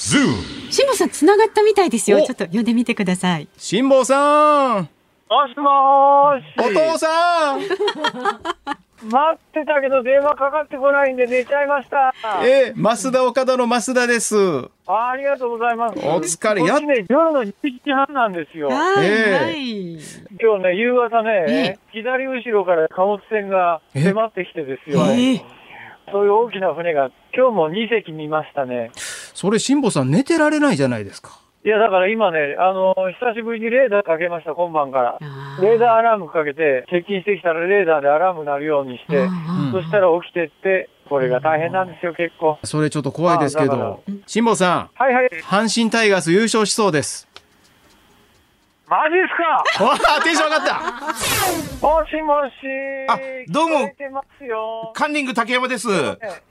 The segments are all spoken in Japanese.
辛坊さん繋がったみたいですよ。ちょっと呼んでみてください。辛坊さんもしもーし。お父さん 待ってたけど電話かかってこないんで寝ちゃいました。ええ、増田岡田の増田です。あありがとうござざいます。お疲れこっちね、夜の1時半なんですよ。はい、ええはい。今日ね、夕方ね、え左後ろから貨物船が迫ってきてですよ。ええそういう大きな船が、今日も2隻見ましたね。それ辛坊さん寝てられないじゃないですか。いや、だから今ね、あの、久しぶりにレーダーかけました、今晩から。レーダーアラームかけて、接近してきたらレーダーでアラーム鳴るようにして、うんそしたら起きてって、これが大変なんですよ、結構。それちょっと怖いですけど。辛坊さはいはい。ん、阪神タイガース優勝しそうです。マジですか？わあ、テンション上がった。もしもし。あどうも。聞こえてますよ。カンニング竹山です。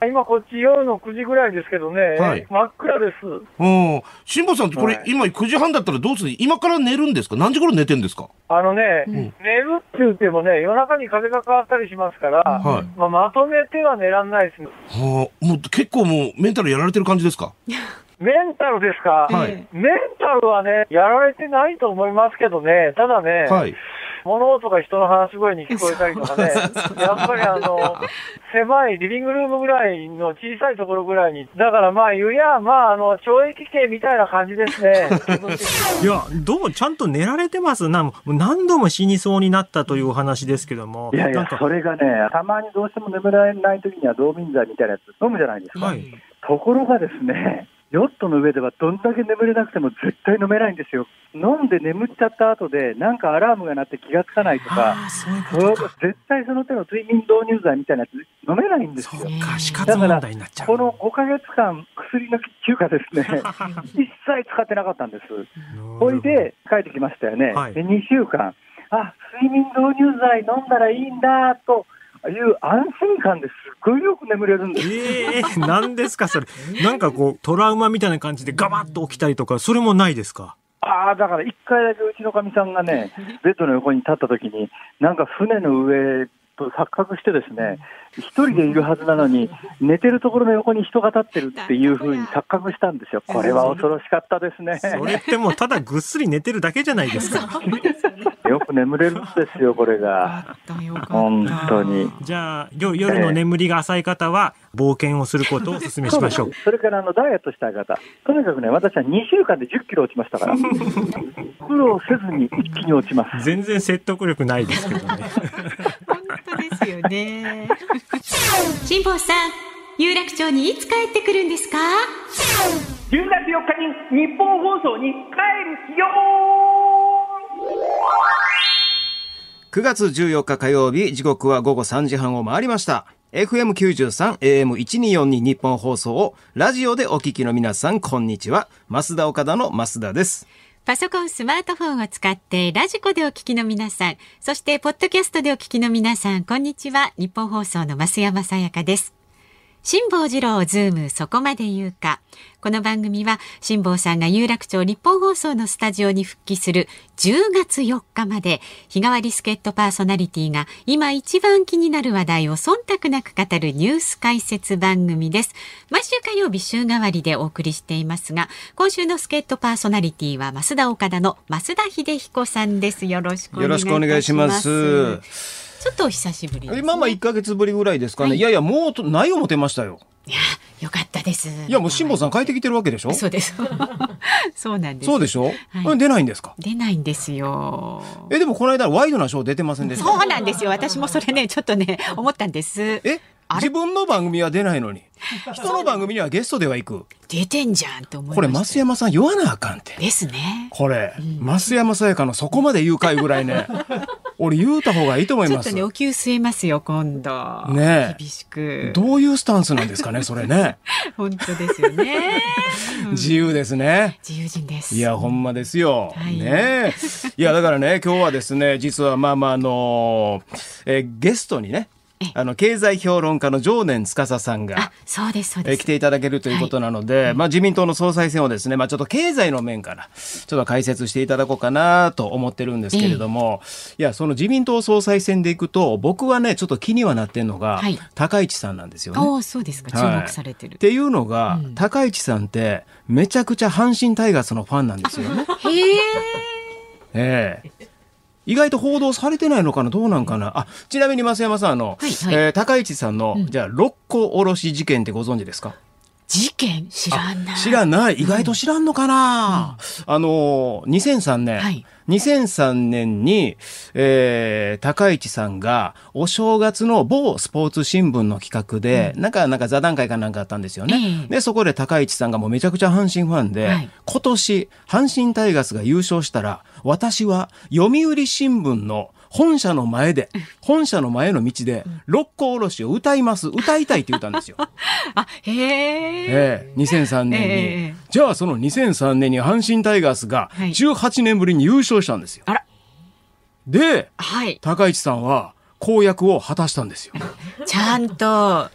今こっち夜の9時ぐらいですけどね、はい。真っ暗です。うん。辛坊さん、これ、はい。今9時半だったらどうする？今から寝るんですか？何時頃寝てんですか？あのね、寝るって言ってもね、夜中に風が変わったりしますから、はい。まあ、まとめては寝らんないです。はあ、もう結構もうメンタルやられてる感じですか？メンタルですか、はいメンタルはね、やられてないと思いますけどね、ただね、はい。物音が人の話し声に聞こえたりとかね、やっぱりあの、狭いリビングルームぐらいの小さいところぐらいに、だからまあ、言うや、まあ、あの、懲役刑みたいな感じですね。いや、どうもちゃんと寝られてますな。もう何度も死にそうになったというお話ですけども。いやいや、なんかそれがね、たまにどうしても眠れない時には道民剤みたいなやつ飲むじゃないですか。はい。ところがですね、ヨットの上ではどんだけ眠れなくても絶対飲めないんですよ。飲んで眠っちゃった後で、なんかアラームが鳴って気がつかないとか、そういう。絶対その手の睡眠導入剤みたいなやつ飲めないんですよ。そうか、死活問題になっちゃう。この5ヶ月間、薬の休暇ですね、一切使ってなかったんです。ほいで、帰ってきましたよね。はいで、2週間、あ、睡眠導入剤飲んだらいいんだ、という安心感ですっごいよく眠れるんです。ええ何ですか、それ。なんかこう、トラウマみたいな感じでガバッと起きたりとか、それもないですか？ああ、だから一回だけうちのかみさんがね、ベッドの横に立った時に、なんか船の上と錯覚してですね、一人でいるはずなのに、寝てるところの横に人が立ってるっていうふうに錯覚したんですよ。これは恐ろしかったですね。それってもうただぐっすり寝てるだけじゃないですか。よく眠れるんですよ、これが。本当に。じゃあ、よ夜の眠りが浅い方は、冒険をすることをお勧めしましょう。それからあのダイエットしたい方、とにかくね、私は2週間で10キロ落ちましたから、苦労せずに一気に落ちます。全然説得力ないですけどね。ですよね。辛坊さん、有楽町にいつ帰ってくるんですか？10月4日に日本放送に帰るよ9月14日火曜日、時刻は午後3時半を回りました。FM93、AM1242 ニッポン放送をラジオでお聞きの皆さん、こんにちは。ますだおかだの増田です。パソコン、スマートフォンを使ってラジコでお聞きの皆さん、そしてポッドキャストでお聞きの皆さん、こんにちは。ニッポン放送の増山さやかです。辛坊治郎ズームそこまで言うか。この番組は辛坊さんが有楽町ニッポン放送のスタジオに復帰する10月4日まで日替わり助っ人パーソナリティが今一番気になる話題を忖度なく語るニュース解説番組です。毎週火曜日週替わりでお送りしていますが、今週の助っ人パーソナリティは増田岡田の増田秀彦さんです。よろしくお願いします。ちょっとお久しぶりね。今まあ1ヶ月ぶりぐらいですかね。、はいいやいや、もうとない思ってましたよ。いや、よかったです。いや、もう辛坊さん帰ってきてるわけでしょ？そうです。そうなんです。そうでしょ、はいうん出ないんですか？出ないんですよ。え、でもこの間ワイドなショー出てませんでした？そうなんですよ。私もそれね、ちょっとね、思ったんです。え？自分の番組は出ないのに。人の番組にはゲストでは行く。出てんじゃんと思い。これ、増山さん言わなあかんって。ですね。これ、増山さやかのそこまで言うかいぐらいね。俺言うた方がいいと思います。ちょっとね、お給据えますよ、今度。ねえ厳しく。どういうスタンスなんですかね、それね。本当ですよね。うん自由ですね。自由人です。いや、ほんまですよ。はいねえ。いや、だからね、今日はですね、実はまあまあ、あのえーゲストにね、あの経済評論家の常年司さんがあ、そうですそうです。えー来ていただけるということなので、まあ、自民党の総裁選をですね、まあ、ちょっと経済の面からちょっと解説していただこうかなと思ってるんですけれども、いやその自民党総裁選でいくと僕はねちょっと気にはなってるのが、はい高市さんなんですよね。おーそうですか。注はい目されてるっ。ていうのが、うん高市さんってめちゃくちゃ阪神タイガースのファンなんですよね。へえ。ええ意外と報道されてないのかな？どうなんかな？あちなみに増山さんあの、はいはい。えー高市さんの、うん。じゃあ六甲おろし事件ってご存知ですか？事件？知らない。知らない。意外と知らんのかな、あの2003年、はい。2003年に、えー高市さんがお正月の某スポーツ新聞の企画で、なんかなんか座談会かなんかあったんですよね、ええ。でそこで高市さんがもうめちゃくちゃ阪神ファンで、はい。今年阪神タイガースが優勝したら私は読売新聞の本社の前で、本社の前の道で、六甲おろしを歌います、歌いたいって言ったんですよ。あ、へえ。ええ、2003年に、ええじゃあその2003年に阪神タイガースがはい18年ぶりに優勝したんですよ。あらで、はい。高市さんは公約を果たしたんですよ。ちゃんと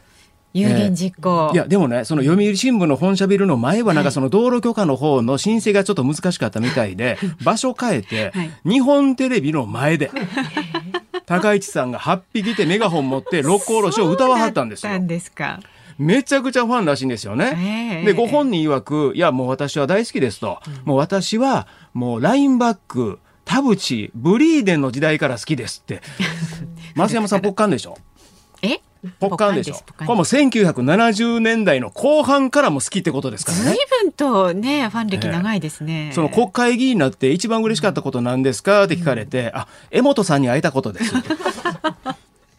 有言実行。いや、でもね、その読売新聞の本社ビルの前はなんかその道路許可の方の申請がちょっと難しかったみたいで、場所変えてはい、日本テレビの前で、高市さんが8匹でメガホン持って六甲おろしを歌わはったんですよ。んですか。めちゃくちゃファンらしいんですよね。ええで、ご本人曰く、いや、もう私は大好きですと。もう私は、もうラインバック、田淵、ブリーデンの時代から好きですって。増山さん、ポッカンでしょ？え？ポッカンでしょこれもう1970年代の後半からも好きってことですから随ね。分とね、ファン歴長いですね。その国会議員になって一番嬉しかったことなんですか？って聞かれて、あ、江本さんに会えたことです。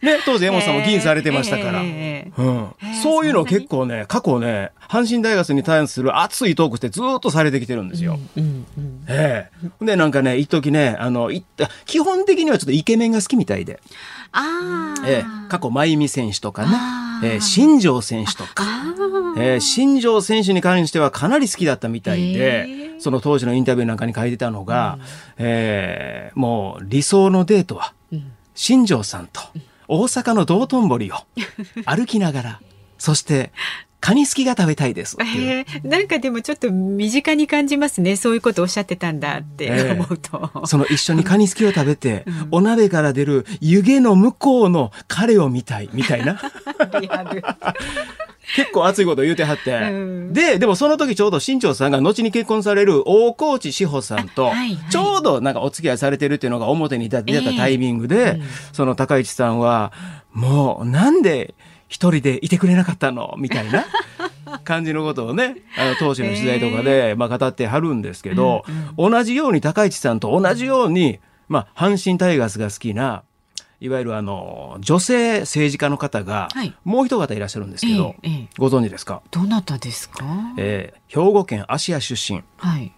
ね、当時江本さんも議員されてましたから。ええうん、そういうの結構ね、過去ね、阪神大学に対する熱いトークってずーっとされてきてるんですよ。うんうんええ。で、なんかね、一時ね、あの、い基本的にはちょっとイケメンが好きみたいで、ああ。ええ過去、真由美選手とかね。ええ新庄選手とか、ええ新庄選手に関してはかなり好きだったみたいへでえ、その当時のインタビューなんかに書いてたのが、ええもう理想のデートは、うん。新庄さんと大阪の道頓堀を 歩きながら、そして、カニすきが食べたいですえなんかでもちょっと身近に感じますね。そういうことおっしゃってたんだってええ思うと。その一緒にカニすきを食べて、お鍋から出る湯気の向こうの彼を見たい、みたいな。リアル結構熱いこと言うてはって。うんで、でもその時ちょうど新庄さんが後に結婚される大河内志保さんとちょうどなんかお付き合いされてるっていうのが表に出たええタイミングで、うんその高市さんは、もうなんで一人でいてくれなかったのみたいな。感じのことをね、あの当時の取材とかで、まあ語ってはるんですけど、同じように高市さんと同じように、まあ阪神タイガースが好きな、いわゆるあの、女性政治家の方がはい、もう一方いらっしゃるんですけど、ええええご存知ですか？どなたですか？えー兵庫県芦屋出身、はい。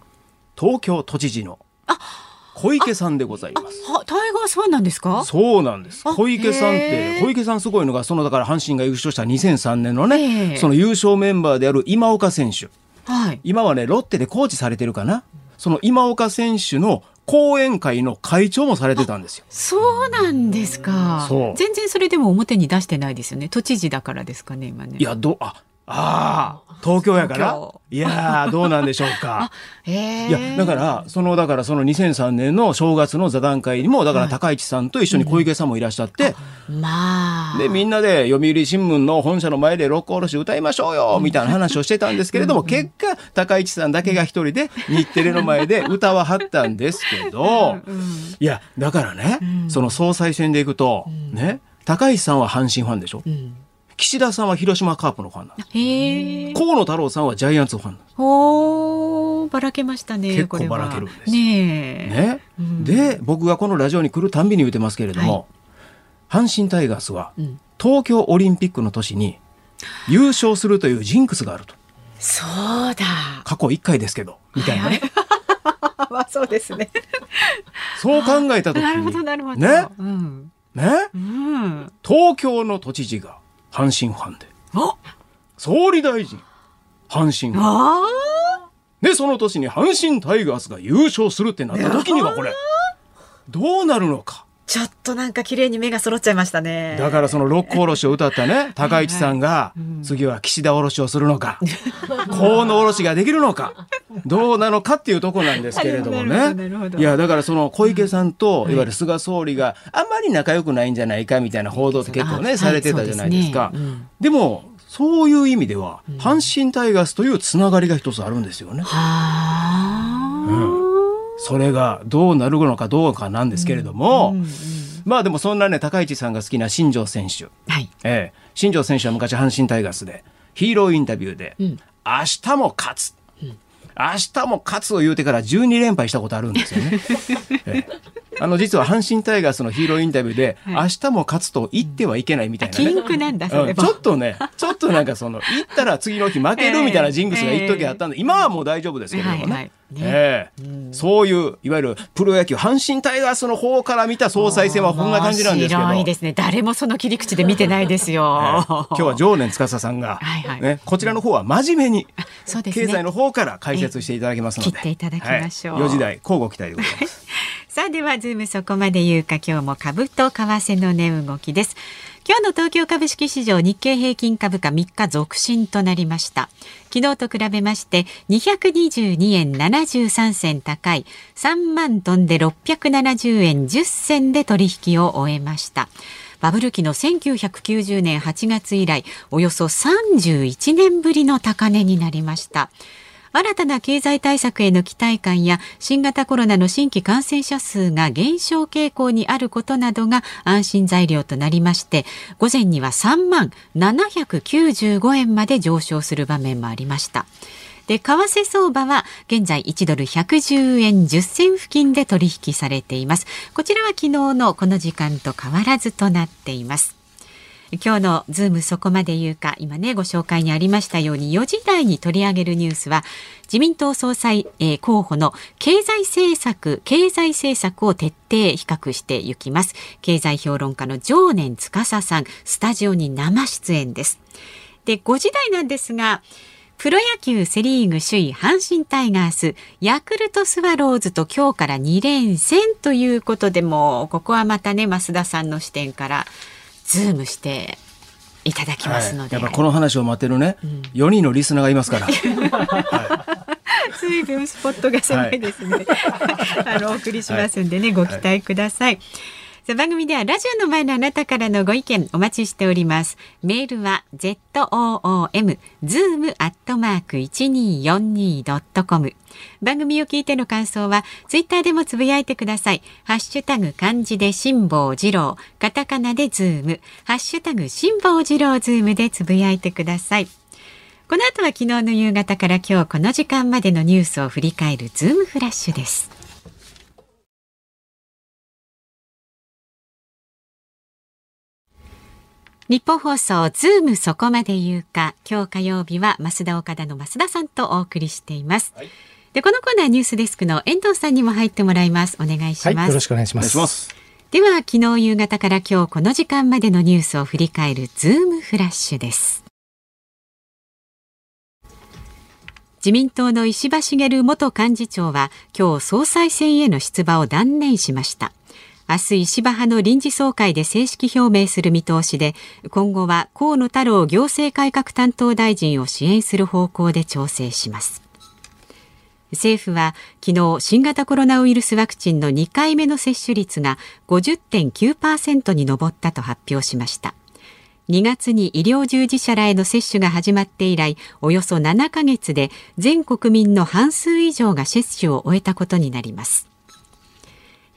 東京都知事の小池さんでございます。はタイガースファンなんですか？そうなんです。あ小池さんって、小池さんすごいのが、そのだから阪神が優勝した2003年のね、ええその優勝メンバーである今岡選手。はい。今はね、ロッテでコーチされてるかな。その今岡選手の講演会の会長もされてたんですよ。そうなんですか。全然それでも表に出してないですよね。都知事だからですかね、今ね。いや、ど、あ、ああ、東京やから？いやー、どうなんでしょうか。へえいや、だから、その、だからその2003年の正月の座談会にも、だから高市さんと一緒に小池さんもいらっしゃって、まあ。で、みんなで読売新聞の本社の前で六甲おろし歌いましょうよみたいな話をしてたんですけれども、結果、高市さんだけが一人で日テレの前で歌わはったんですけど、いや、だからね、その総裁選でいくと、ね、高市さんは阪神ファンでしょ？うん岸田さんは広島カープのファンなんです。河野太郎さんはジャイアンツファンなんです。おーばらけましたね。結構ばらけるんですねえ。ね、うんで、僕がこのラジオに来るたんびに言ってますけれども、阪神タイガースはうん東京オリンピックの年に優勝するというジンクスがあると。そうだ。過去1回ですけど、みたいなね。まあそうですね。そう考えた時なるほに、どなるほど。ねうん。ね、うん。東京の都知事が阪神ファンで、あ総理大臣、阪神ファン。あで、その年に阪神タイガースが優勝するってなった時にはこれ、どうなるのか。ちょっとなんか綺麗に目が揃っちゃいましたね。だからその六甲おろしを歌ったね、高市さんが、次は岸田おろしをするのか、河野おろしができるのか、どうなのかっていうところなんですけれどもね。どいや、だからその小池さんと、いわゆる菅総理があん。まり仲良くないんじゃないかみたいな報道って結構ね、あされてたじゃないですか。でも、そういう意味では、阪神タイガースというつながりが一つあるんですよね。はあ。それがどうなるのかどうかなんですけれども、まあでもそんなね、高市さんが好きな新庄選手。はい。ええ、新庄選手は昔阪神タイガースでヒーローインタビューで、ん。明日も勝つ、明日も勝つを言うてから12連敗したことあるんですよね。え えあの実は阪神タイガースのヒーローインタビューで、明日も勝つと言ってはいけないみたいなね。禁句なんだ、それうんちょも。っとね、ちょっとなんかその、言ったら次の日負けるみたいなジングスが一時あったんで、今はもう大丈夫ですけれどもね。はいはいねええそういう、いわゆるプロ野球、阪神タイガースの方から見た総裁選はこんな感じなんですけど。いですね。誰もその切り口で見てないですよ。ええ今日は常年司さんが、はいはいね、こちらの方は真面目にね経済の方から解説していただきますので、切っていただきましょうはい、4時台交互期待でございます。さあではズームそこまで言うか今日も株と為替の値動きです。今日の東京株式市場日経平均株価3日続伸となりました。昨日と比べまして222円73銭高い3万トンで670円10銭で取引を終えました。バブル期の1990年8月以来およそ31年ぶりの高値になりました。新たな経済対策への期待感や新型コロナの新規感染者数が減少傾向にあることなどが安心材料となりまして午前には3万795円まで上昇する場面もありました。で、為替相場は現在1ドル110円10銭付近で取引されています。こちらは昨日のこの時間と変わらずとなっています。今日のズームそこまで言うか、今ね、ご紹介にありましたように、4時台に取り上げるニュースは、自民党総裁、えー候補の経済政策、経済政策を徹底比較していきます。経済評論家の常年司さん、スタジオに生出演です。で、5時台なんですが、プロ野球セリーグ首位阪神タイガース、ヤクルトスワローズと今日から2連戦ということでも、ここはまたね、増田さんの視点から、ズームしていただきますので。やっぱこの話を待ってるね、4人のリスナーがいますから。随分スポットが狭いですね。あのお送りしますんでね、ご期待ください。番組ではラジオの前のあなたからのご意見お待ちしております。メールは z o o m zoom アットマーク一二四二ドットコム。番組を聞いての感想はツイッターでもつぶやいてください。ハッシュタグ漢字で辛坊治郎、カタカナでズーム、ハッシュタグ辛坊治郎ズームでつぶやいてください。この後は昨日の夕方から今日この時間までのニュースを振り返るズームフラッシュです。ニッポン放送ズームそこまで言うか今日火曜日はますだおかだの増田さんとお送りしています、でこのコーナーニュースデスクの遠藤さんにも入ってもらいます。お願いします、はい、よろしくお願いします。願いします。では昨日夕方から今日この時間までのニュースを振り返るズームフラッシュです。自民党の石破茂元幹事長は今日総裁選への出馬を断念しました明日石破派の臨時総会で正式表明する見通しで今後は河野太郎行政改革担当大臣を支援する方向で調整します。政府は昨日新型コロナウイルスワクチンの2回目の接種率が50.9%に上ったと発表しました。2月に医療従事者らへの接種が始まって以来およそ7ヶ月で全国民の半数以上が接種を終えたことになります。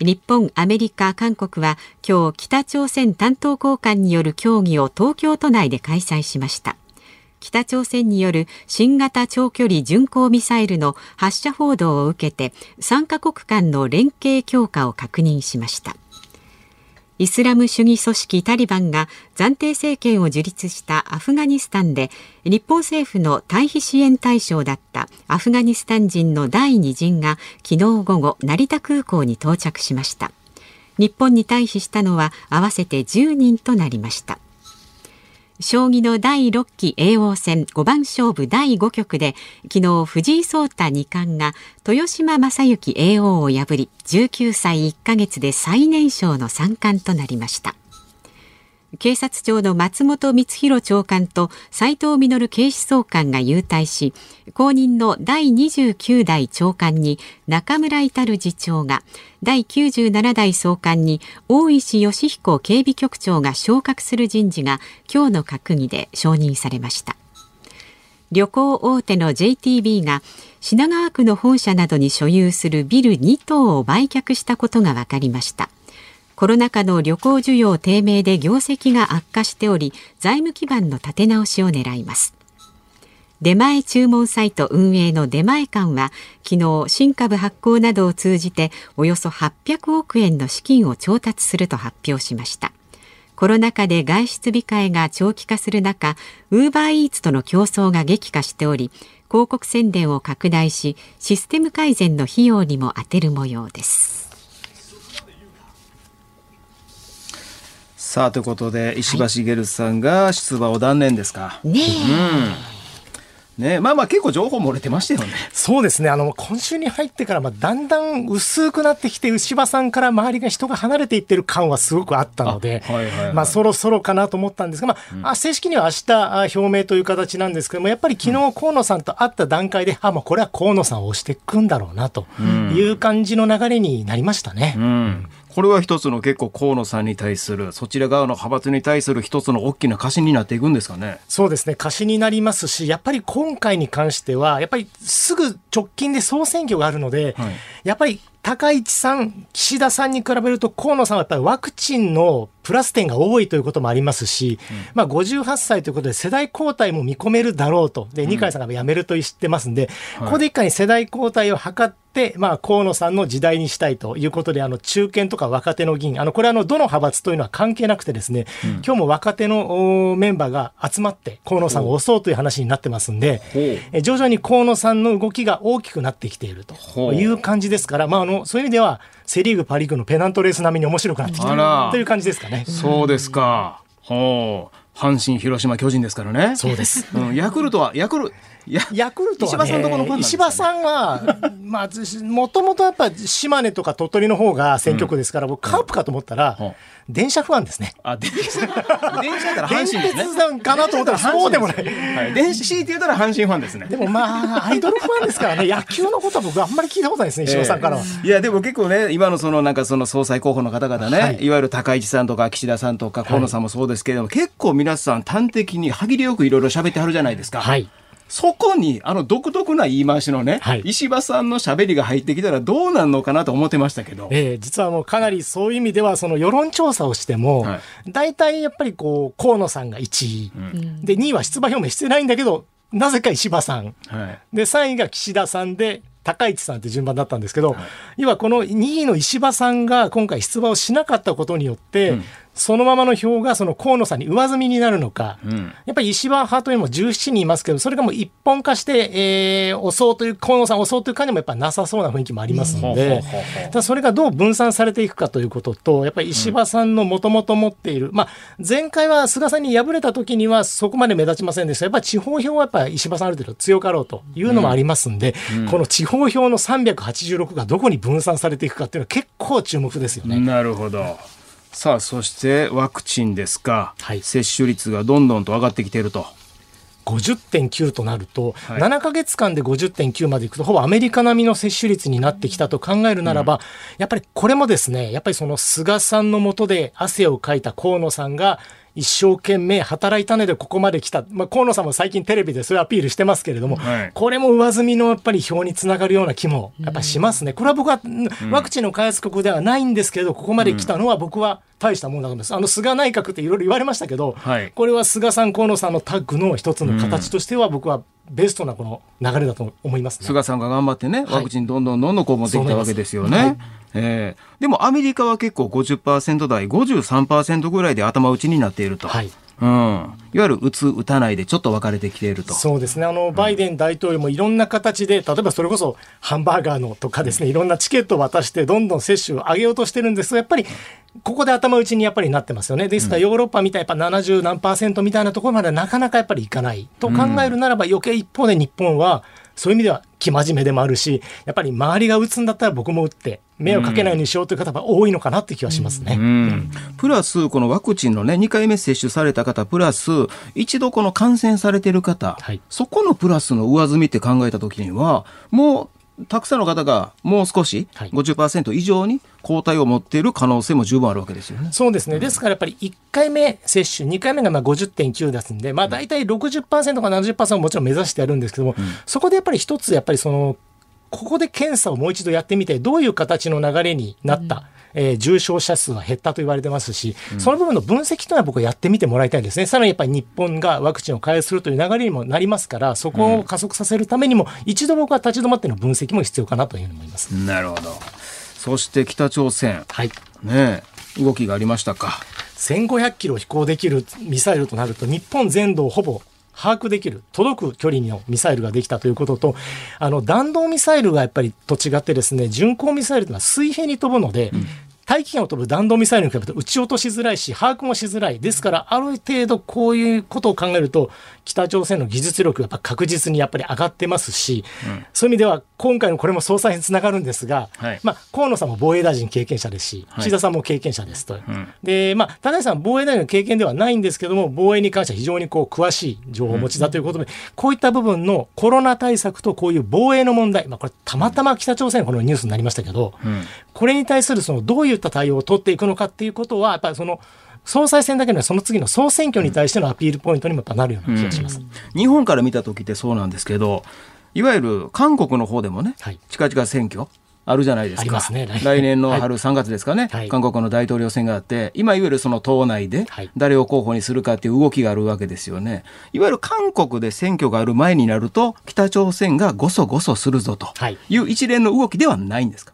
日本、アメリカ、韓国は今日北朝鮮担当高官による協議を東京都内で開催しました。北朝鮮による新型長距離巡航ミサイルの発射報道を受けて3カ国間の連携強化を確認しました。イスラム主義組織タリバンが暫定政権を樹立したアフガニスタンで日本政府の退避支援対象だったアフガニスタン人の第2陣が昨日午後成田空港に到着しました。日本に退避したのは合わせて10人となりました。将棋の第6期叡王戦5番勝負第5局で昨日藤井聡太二冠が豊島将之叡王を破り19歳1ヶ月で最年少の三冠となりました。警察庁の松本光弘長官と斉藤実警視総監が優待し後任の第29代長官に中村至次長が第97代総監に大石義彦警備局長が昇格する人事が今日の閣議で承認されました。旅行大手の JTB が品川区の本社などに所有するビル2棟を売却したことが分かりました。コロナ禍の旅行需要低迷で業績が悪化しており財務基盤の立て直しを狙います。出前注文サイト運営の出前館は昨日新株発行などを通じておよそ800億円の資金を調達すると発表しました。コロナ禍で外出控えが長期化する中ウーバーイーツとの競争が激化しており広告宣伝を拡大しシステム改善の費用にも充てる模様です。さあということで石破茂さんが出馬を断念ですか。ねうんねまあまあ結構情報漏れてましたよね。そうですね。あの、今週に入ってから、まあ、だんだん薄くなってきて、牛場さんから周りが人が離れていってる感はすごくあったので、あはいはいはいまあ、そろそろかなと思ったんですが、まあ、あ正式には明日あ表明という形なんですけども、やっぱり昨日河野さんと会った段階で、あ、もうこれは河野さんを押していくんだろうな、という感じの流れになりましたね。うん。これは一つの結構河野さんに対するそちら側の派閥に対する一つの大きな貸しになっていくんですかね。そうですね、貸しになりますし、やっぱり今回に関しては、やっぱりすぐ直近で総選挙があるので、はい。やっぱり高市さん、岸田さんに比べると、河野さんはやっぱりワクチンのプラス点が多いということもありますし、まあ58歳ということで世代交代も見込めるだろうと。で、二階さんが辞めると言ってますんで、ここで一回に世代交代を図って、まあ河野さんの時代にしたいということで、あの中堅とか若手の議員、あのこれあのどの派閥というのは関係なくてですね、今日も若手のおメンバーが集まって河野さんを押そうという話になってますんで、え徐々に河野さんの動きが大きくなってきているという感じですから、まあ、あのそういう意味ではセ・リーグ、パ・リーグのペナントレース並みに面白くなってきているという感じですかね。そうですか。ほう。阪神、広島、巨人ですからね。そうです。うん、ヤクルトは、ヤクルヤクルトは、ね、石破さんとこのファンね石破さんは、まあ、ずもともとやっぱ島根とか鳥取の方が選挙区ですから、僕カープかと思ったら、うん電車不安ですね。あ、電車、電車だったら電阪神ですね。鉄さんかなと思ったらそうでもない。はい、電子 C って言ったら阪神ファンですね。でもまあ、アイドルファンですからね、野球のことは僕あんまり聞いたことないですね、石破さんからは。いやでも結構ね今のそのなんかその総裁候補の方々ね、はいい、わゆる高市さんとか岸田さんとか河野さんもそうですけれども、結構皆さん端的に歯切れよくいろいろ喋ってはるじゃないですか。はい。そこにあの独特な言い回しのね、はい。石破さんの喋りが入ってきたらどうなんのかなと思ってましたけど。ええ実はもうかなりそういう意味では、その世論調査をしてもはい、大体やっぱりこう、河野さんが1位、で、2位は出馬表明してないんだけど、なぜか石破さん、はい。で、3位が岸田さんで、高市さんって順番だったんですけど、要はこの2位の石破さんが今回出馬をしなかったことによって、そのままの票がその河野さんに上積みになるのか、うん。やっぱり石破派というのも17人いますけど、それがもう一本化して、えー、押そうという、河野さんを押そうという感じもやっぱなさそうな雰囲気もありますので、それがどう分散されていくかということと、やっぱり石破さんのもともと持っている、まあ、前回は菅さんに敗れた時にはそこまで目立ちませんでした。やっぱり地方票はやっぱり石破さんある程度強かろうというのもありますんで、この地方票の386がどこに分散されていくかっていうのは結構注目ですよね。なるほど。さあそしてワクチンですか、はい。接種率がどんどんと上がってきていると。50.9となると、はい。7ヶ月間で50.9までいくと、ほぼアメリカ並みの接種率になってきたと考えるならば、やっぱりこれもですね、やっぱりその菅さんのもとで汗をかいた河野さんが、一生懸命働いたのでここまで来た。まあ、河野さんも最近テレビでそれアピールしてますけれども、はいこれも上積みのやっぱり票につながるような気もやっぱりしますね。これは僕は、んワクチンの開発国ではないんですけど、ここまで来たのは僕は大したものだと思います。あの、菅内閣っていろいろ言われましたけど、はいこれは菅さん、河野さんのタッグの一つの形としては、僕はベストなこの流れだと思いますね。菅さんが頑張ってね、はいワクチンどんどんどんどんこう持ってきたわけですよね。そう思いええでもアメリカは結構50%台、53%ぐらいで頭打ちになっていると。はいうん。いわゆる打つ、打たないでちょっと分かれてきていると。そうですね。あのバイデン大統領もいろんな形で、例えばそれこそハンバーガーのとかですねいろんなチケットを渡してどんどん接種を上げようとしてるんですがやっぱりここで頭打ちにやっぱりなってますよね。ですからヨーロッパみたいやっぱ70何パーセントみたいなところまでなかなかやっぱりいかない。と考えるならば余計一方で日本はそういう意味では生真面目でもあるしやっぱり周りが打つんだったら僕も打って迷惑かけないようにしようという方が多いのかなって気はしますね。うん。プラス、このワクチンのね、2回目接種された方、プラス、一度この感染されてる方、はい。そこのプラスの上積みって考えたときには、もう、たくさんの方がもう少し、はい。50%以上に抗体を持っている可能性も十分あるわけですよね。そうですね。ですからやっぱり1回目接種、2回目がまあ50.9ですんで、まあ大体60%か70%ももちろん目指してやるんですけども、そこでやっぱり一つやっぱりその、ここで検査をもう一度やってみて、どういう形の流れになった？えー重症者数は減ったと言われてますし、その部分の分析というのは僕はやってみてもらいたいですね。さらにやっぱり日本がワクチンを開発するという流れにもなりますから、そこを加速させるためにも、一度僕は立ち止まっての分析も必要かなというふうに思います。なるほど。そして北朝鮮、はい。ねえ動きがありましたか？1500キロ飛行できるミサイルとなると日本全土をほぼ把握できる届く距離のミサイルができたということとあの弾道ミサイルがやっぱりと違ってですね巡航ミサイルというのは水平に飛ぶので、大気圏を飛ぶ弾道ミサイルに比べて撃ち落としづらいし把握もしづらい。ですからある程度こういうことを考えると北朝鮮の技術力がやっぱ確実にやっぱり上がってますし、そういう意味では今回のこれも総裁につながるんですが、はい。まあ、河野さんも防衛大臣経験者ですし、はい。岸田さんも経験者ですと。で、まあ、田中さん防衛大臣の経験ではないんですけども、防衛に関しては非常にこう詳しい情報をお持ちだということで、こういった部分のコロナ対策とこういう防衛の問題、まあ、これたまたま北朝鮮このニュースになりましたけど、これに対するそのどういった対応を取っていくのかっていうことは、やっぱりその、総裁選だけではその次の総選挙に対してのアピールポイントにもなるような気がします。日本から見た時ってそうなんですけど、いわゆる韓国の方でもね、はい近々選挙あるじゃないですか。ね来 来年の春3月ですかね、はい韓国の大統領選があって、今いわゆるその党内ではい誰を候補にするかっていう動きがあるわけですよね。いわゆる韓国で選挙がある前になると、北朝鮮がごそごそするぞとはいいう一連の動きではないんですか？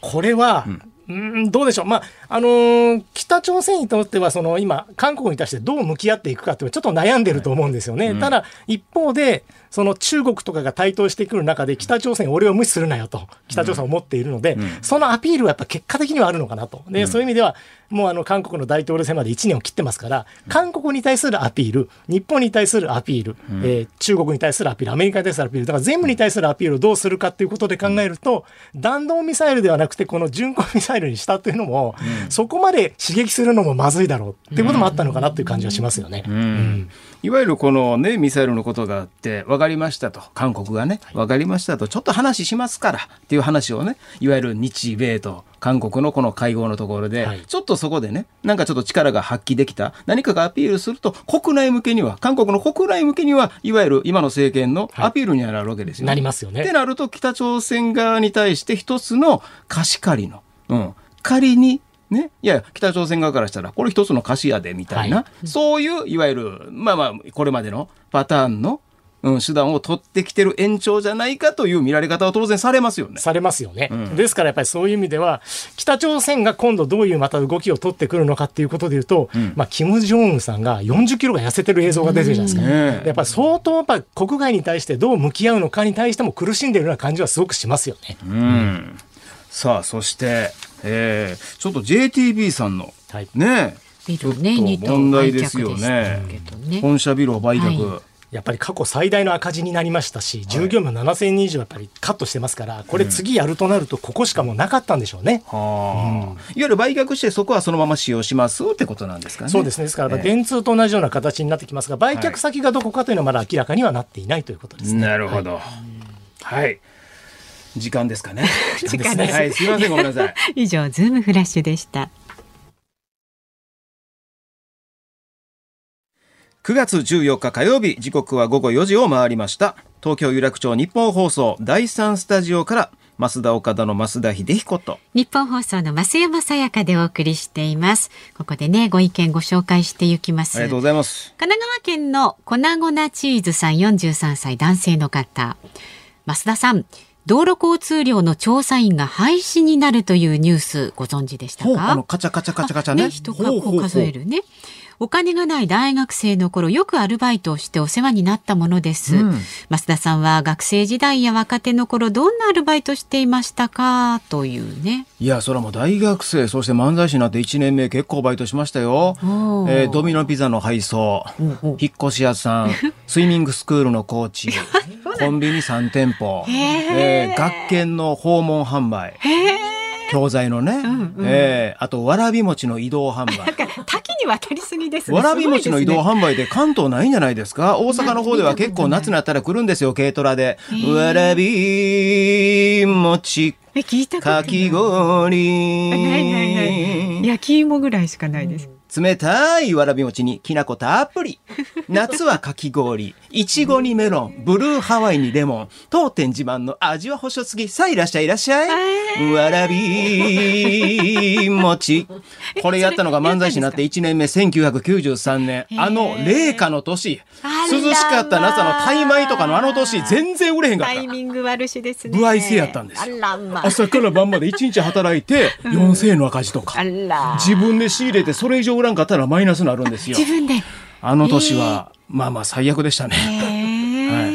これは、うーん、どうでしょう。まあ、あのー北朝鮮にとっては、その、今、韓国に対してどう向き合っていくかっていうのはちょっと悩んでると思うんですよね。ただ、一方で、その中国とかが台頭してくる中で、北朝鮮俺を無視するなよと、北朝鮮は思っているので、そのアピールはやっぱ結果的にはあるのかなと。で、そういう意味では、もうあの、韓国の大統領選まで1年を切ってますから、韓国に対するアピール、日本に対するアピール、えー中国に対するアピール、アメリカに対するアピール、だから全部に対するアピールをどうするかっていうことで考えると、弾道ミサイルではなくて、この巡航ミサイルにしたというのも、そこまで刺激するのもまずいだろうっていうこともあったのかなっていう感じはしますよね。うん。いわゆるこのね、ミサイルのことがあって、分かりましたと、韓国がね、分かりましたと、ちょっと話しますからっていう話をね、いわゆる日米と韓国のこの会合のところで、はい。ちょっとそこでね、なんかちょっと力が発揮できた、何かがアピールすると、国内向けには、韓国の国内向けには、いわゆる今の政権のアピールにはなるわけですよ、なりますよね。ってなると、北朝鮮側に対して一つの貸し借りの、うん、仮に、ね、いや、北朝鮮側からしたら、これ一つの貸しやで、みたいな、はそういう、いわゆる、まあまあ、これまでのパターンの、うん、手段を取ってきてる延長じゃないかという見られ方は当然されますよね。されますよね、ですからやっぱりそういう意味では、北朝鮮が今度どういうまた動きを取ってくるのかっていうことでいうと、まあ、キム・ジョンウンさんが40キロが痩せてる映像が出てるじゃないですか。ねえやっぱり相当やっぱり国外に対してどう向き合うのかに対しても苦しんでるような感じはすごくしますよね。うん。さあ、そして、えー、ちょっと JTB さんの、はいね、ビちょっとルね、2棟問題売ですよねね。本社ビルを売却。はやっぱり過去最大の赤字になりましたし、従業員も7000人以上やっぱりカットしてますから、これ次やるとなると、ここしかもうなかったんでしょうね。はあ、いわゆる売却してそこはそのまま使用しますってことなんですかね。そうですね。ですから、ええ電通と同じような形になってきますが、売却先がどこかというのはまだ明らかにはなっていないということですね。なるほど。はい。時間ですかね。時間ですはい、すみません、ごめんなさい。以上、ズームフラッシュでした。9月14日火曜日、時刻は午後4時を回りました。東京有楽町日本放送第3スタジオから、増田岡田の増田秀彦と、日本放送の増山さやかでお送りしています。ここでね、ご意見ご紹介していきます。ありがとうございます。神奈川県の粉々チーズさん43歳男性の方。増田さん、道路交通量の調査員が廃止になるというニュースご存知でしたほう、あの、かカチャカチャカチャカチャね。あ人がこう数えるね。お金がない大学生の頃よくアルバイトをしてお世話になったものです、うん。増田さんは学生時代や若手の頃どんなアルバイトしていましたか？というね。いや、それはもう大学生、そして漫才師になって1年目結構バイトしましたよ。えードミノピザの配送、引っ越し屋さん、スイミングスクールのコーチ、コンビニ3店舗、えー学研の訪問販売、教材のね、えーあとわらび餅の移動販売。多岐にわたりすぎですね。わらび餅の移動販売で関東ないんじゃないですか？大阪の方では結構夏になったら来るんですよ、軽トラで。わらび餅、ですねえ聞いたことない。かき氷。ないないない。焼き芋ぐらいしかないです、冷たいわらび餅にきな粉たっぷり。夏はかき氷、いちごにメロン、ブルーハワイにレモン、当店自慢の味は保証付き。さあいらっしゃいいらっしゃい。わらび餅。これやったのが漫才師になって1年目1993年。あの冷夏の年。涼しかった夏あのタイ米とかのあの年、全然売れへんかった。タイミング悪しですね歩合制やったんですよ朝から晩まで1日働いて4000円の赤字とか。自分で仕入れてそれ以上売らんかったらマイナスになるんですよ自。分であの年は、まあまあ最悪でしたね。へ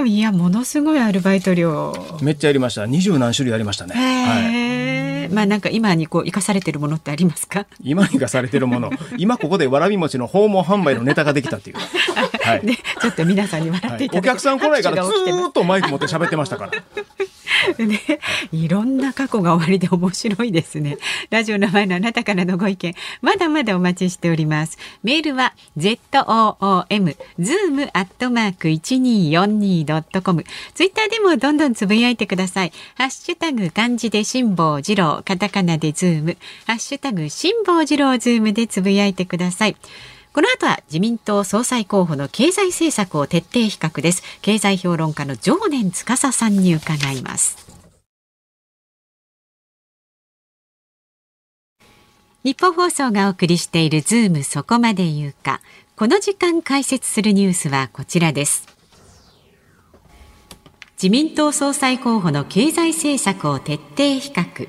え、い、やものすごいアルバイト料めっちゃやりました。二十何種類やりましたね。はい。まあなんか今にこう生かされてるものってありますか？今にがされてるもの。今ここでわらび餅の訪問販売のネタができたっていう。はい。ね、ちょっと皆さんに笑はいっていただいて、お客さん来ないからずっとマイク持って喋ってましたから。ね、いろんな過去が終わりで面白いですね。ラジオの前のあなたからのご意見、まだまだお待ちしております。メールは z o o m zoom アットマーク一二四二ドットコム。ツイッターでもどんどんつぶやいてください。ハッシュタグ漢字で辛坊治郎、カタカナでズーム、ハッシュタグ辛坊治郎ズームでつぶやいてください。この後は自民党総裁候補の経済政策を徹底比較です。経済評論家の上念司さんに伺います。日本放送がお送りしているズームそこまで言うか。この時間解説するニュースはこちらです。自民党総裁候補の経済政策を徹底比較。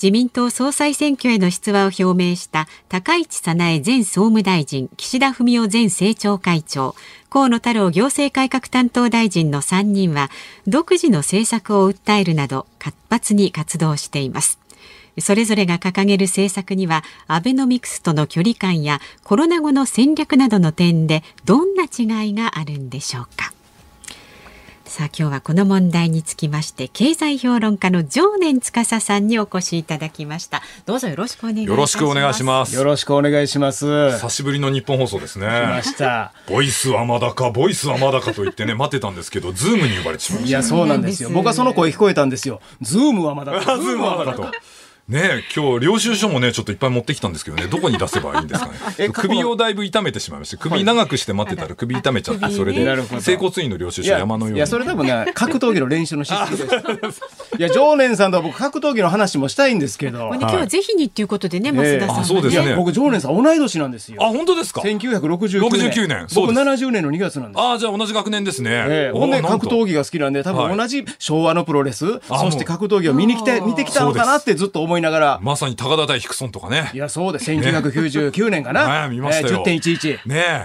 自民党総裁選挙への出馬を表明した高市早苗前総務大臣、岸田文雄前政調会長、河野太郎行政改革担当大臣の3人は、独自の政策を訴えるなど活発に活動しています。それぞれが掲げる政策には、アベノミクスとの距離感やコロナ後の戦略などの点で、どんな違いがあるんでしょうか。さあ今日はこの問題につきまして経済評論家の上念司さんにお越しいただきましたどうぞよろしくお願いいたしますよろしくお願いしますよろしくお願いします。久しぶりのニッポン放送です来まねした。ボイス天高ボイス天高と言ってね待ってたんですけどズームに呼ばれてしまいましいや、そうなんですよ。僕はその声聞こえたんですよ。ズームはまだ。たズーム天高とねえ今日領収書もねちょっといっぱい持ってきたんですけどね。どこに出せばいいんですか えね首をだいぶ痛めてしまいまして首長くして待ってたら首痛めちゃってそれで整骨院の領収書山のように。いや、それ多分ね、格闘技の練習のしすぎでした。いや、上念さんとは僕、格闘技の話もしたいんですけど。ね今日はぜひにっていうことでね、ええ増田さんが、あそうですね。いや、僕、上念さん同い年なんですよ。あ本当ですか？1969年。69年。そう僕です。70年の2月なんです。ああじゃあ同じ学年ですね、ええおほんで格闘技が好きなんで多分同じ昭和のプロレスあそして格闘技を見に来て見てきたのかなってずっと思いながら。まさに高田対ヒクソンとかね。いやそうです1999年かな、は い見ましたよ。えー10.11ね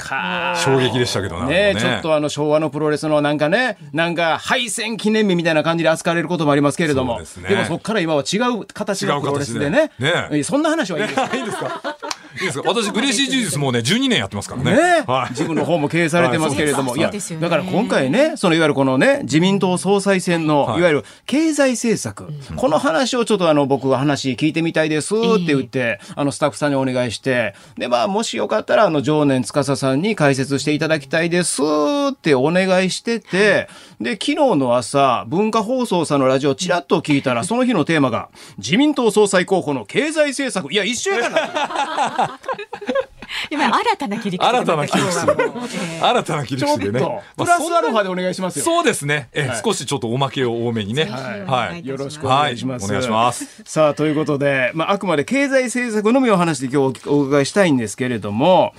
衝撃でしたけどなね。えちょっとあの昭和のプロレスのなんかねなんか敗戦記念日みたいな感じで扱われることもありますけれども。そうですね。もそこから今は違う形のプロレスでね。ね。え。ーそんな話はいいですよいいですか？いいですか？私グレーシー柔術もうね12年やってますからね。ねはい。自分の方も経営されてますけれども、はい。いやだから今回ね、そのいわゆるこのね、自民党総裁選の、はい。い、わゆる経済政策、この話をちょっとあの僕は話聞いてみたいですって言って、あのスタッフさんにお願いして、でまあもしよかったらあの常年司さんに解説していただきたいですってお願いしてて、で昨日の朝文化放送さんのラジオちらっと聞いたらその日のテーマが自民党総裁候補の経済政策。いや一緒やから 今新たな切り口で新たな切り口新たな切りちょっ口でねと。プまあラスアルファでお願いしますよ。そうですね。えはい。少しちょっとおまけを多めにね。はい。はい。よろしくお願いします。はい。お願いします。さあ、ということで、まあ、あくまで経済政策のみを話して今日お伺いしたいんですけれども、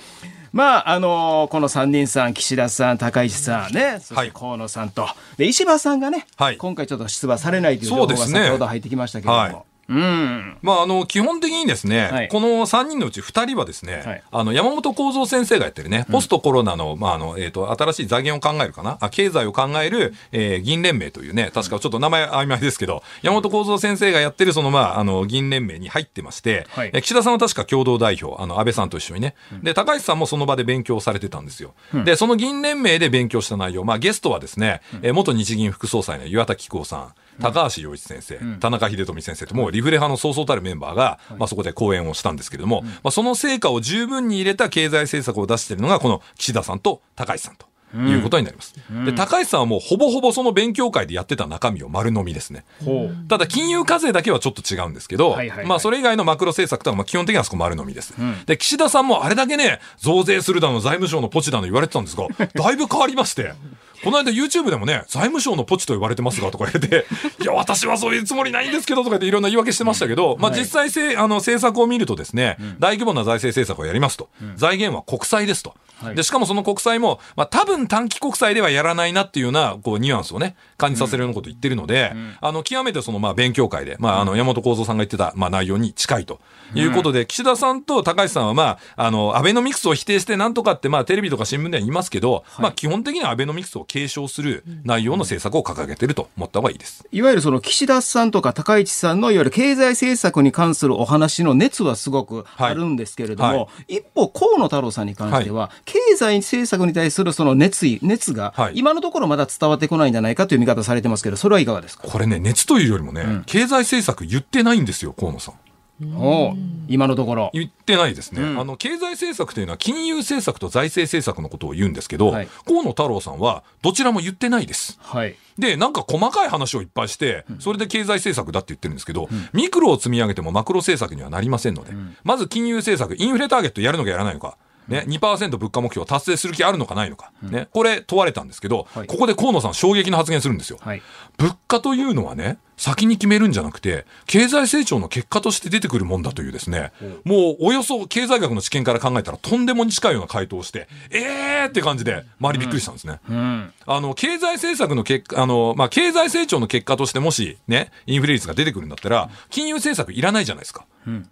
まあ、あのこの三人さん、岸田さん、高市さんね、そして河野さんと、で石破さんがね、はい。今回ちょっと出馬されないという情報がそうですね先ほど入ってきましたけれども、はいうん。まあ、あの基本的にですね、はい。この3人のうち2人はですね、はい。あの山本幸三先生がやってるね、ポストコロナの,、まああのえー、と新しい財源を考えるかな？あ、経済を考える、えー議員連盟というね、確かちょっと名前曖昧ですけど、山本幸三先生がやってるその、まあ、あの議員連盟に入ってまして、はい。えー岸田さんは確か共同代表、あの安倍さんと一緒にね、で高橋さんもその場で勉強されてたんですよ。で、その議員連盟で勉強した内容、まあ、ゲストはですね、えー元日銀副総裁の岩田紀子さん、高橋洋一先生、田中秀富先生ともうリフレ派のそうそうたるメンバーが、まあ、そこで講演をしたんですけれども、まあ、その成果を十分に入れた経済政策を出しているのがこの岸田さんと高橋さんと。いうことになります、で高橋さんはもうほぼほぼその勉強会でやってた中身を丸飲みですね。ただ金融課税だけはちょっと違うんですけど、はいはいはい。まあそれ以外のマクロ政策とかまあ基本的にはそこ丸飲みです、で岸田さんもあれだけね増税するだの財務省のポチだの言われてたんですが だいぶ変わりましてこの間 YouTube でもね財務省のポチと言われてますがとか言って いや私はそういうつもりないんですけどとか言っていろんな言い訳してましたけど、まあ実際せあの政策を見るとですね、大規模な財政政策をやりますと、財源は国債ですと、でしかもその国債も、まあ、多分短期国債ではやらないなっていうようなこうニュアンスをね感じさせるようなことを言ってるので、あの極めてそのまあ勉強会で、まあ、あの山本幸三さんが言ってたまあ内容に近いと。いうことで、岸田さんと高橋さんは、まあ、あのアベノミクスを否定してなんとかって、まあ、テレビとか新聞では言いますけど、まあ、基本的にはアベノミクスを継承する内容の政策を掲げてると思った方がいいです。いわゆるその岸田さんとか高市さんのいわゆる経済政策に関するお話の熱はすごくあるんですけれども、はい。は一方、河野太郎さんに関しては、経済政策に対するその熱意、熱がはい。今のところまだ伝わってこないんじゃないかという見方されてますけど、それはいかがですか？これね熱というよりもね、経済政策言ってないんですよ河野さん。おう今のところ。言ってないですね、うんあの経済政策というのは金融政策と財政政策のことを言うんですけど、はい河野太郎さんはどちらも言ってないです。はい。でなんか細かい話をいっぱいしてそれで経済政策だって言ってるんですけど、ミクロを積み上げてもマクロ政策にはなりませんので、まず金融政策インフレターゲットやるのかやらないのか。ね、2%物価目標を達成する気あるのかないのか、ね、これ問われたんですけど、はいここで河野さん衝撃の発言するんですよ。はい。物価というのはね、先に決めるんじゃなくて、経済成長の結果として出てくるもんだというですね、もうおよそ経済学の知見から考えたらとんでもに近いような回答をして、えーって感じで周りびっくりしたんですね。うん。あの、経済政策の結果、あの、まあ、経済成長の結果としてもしね、インフレ率が出てくるんだったら、金融政策いらないじゃないですか。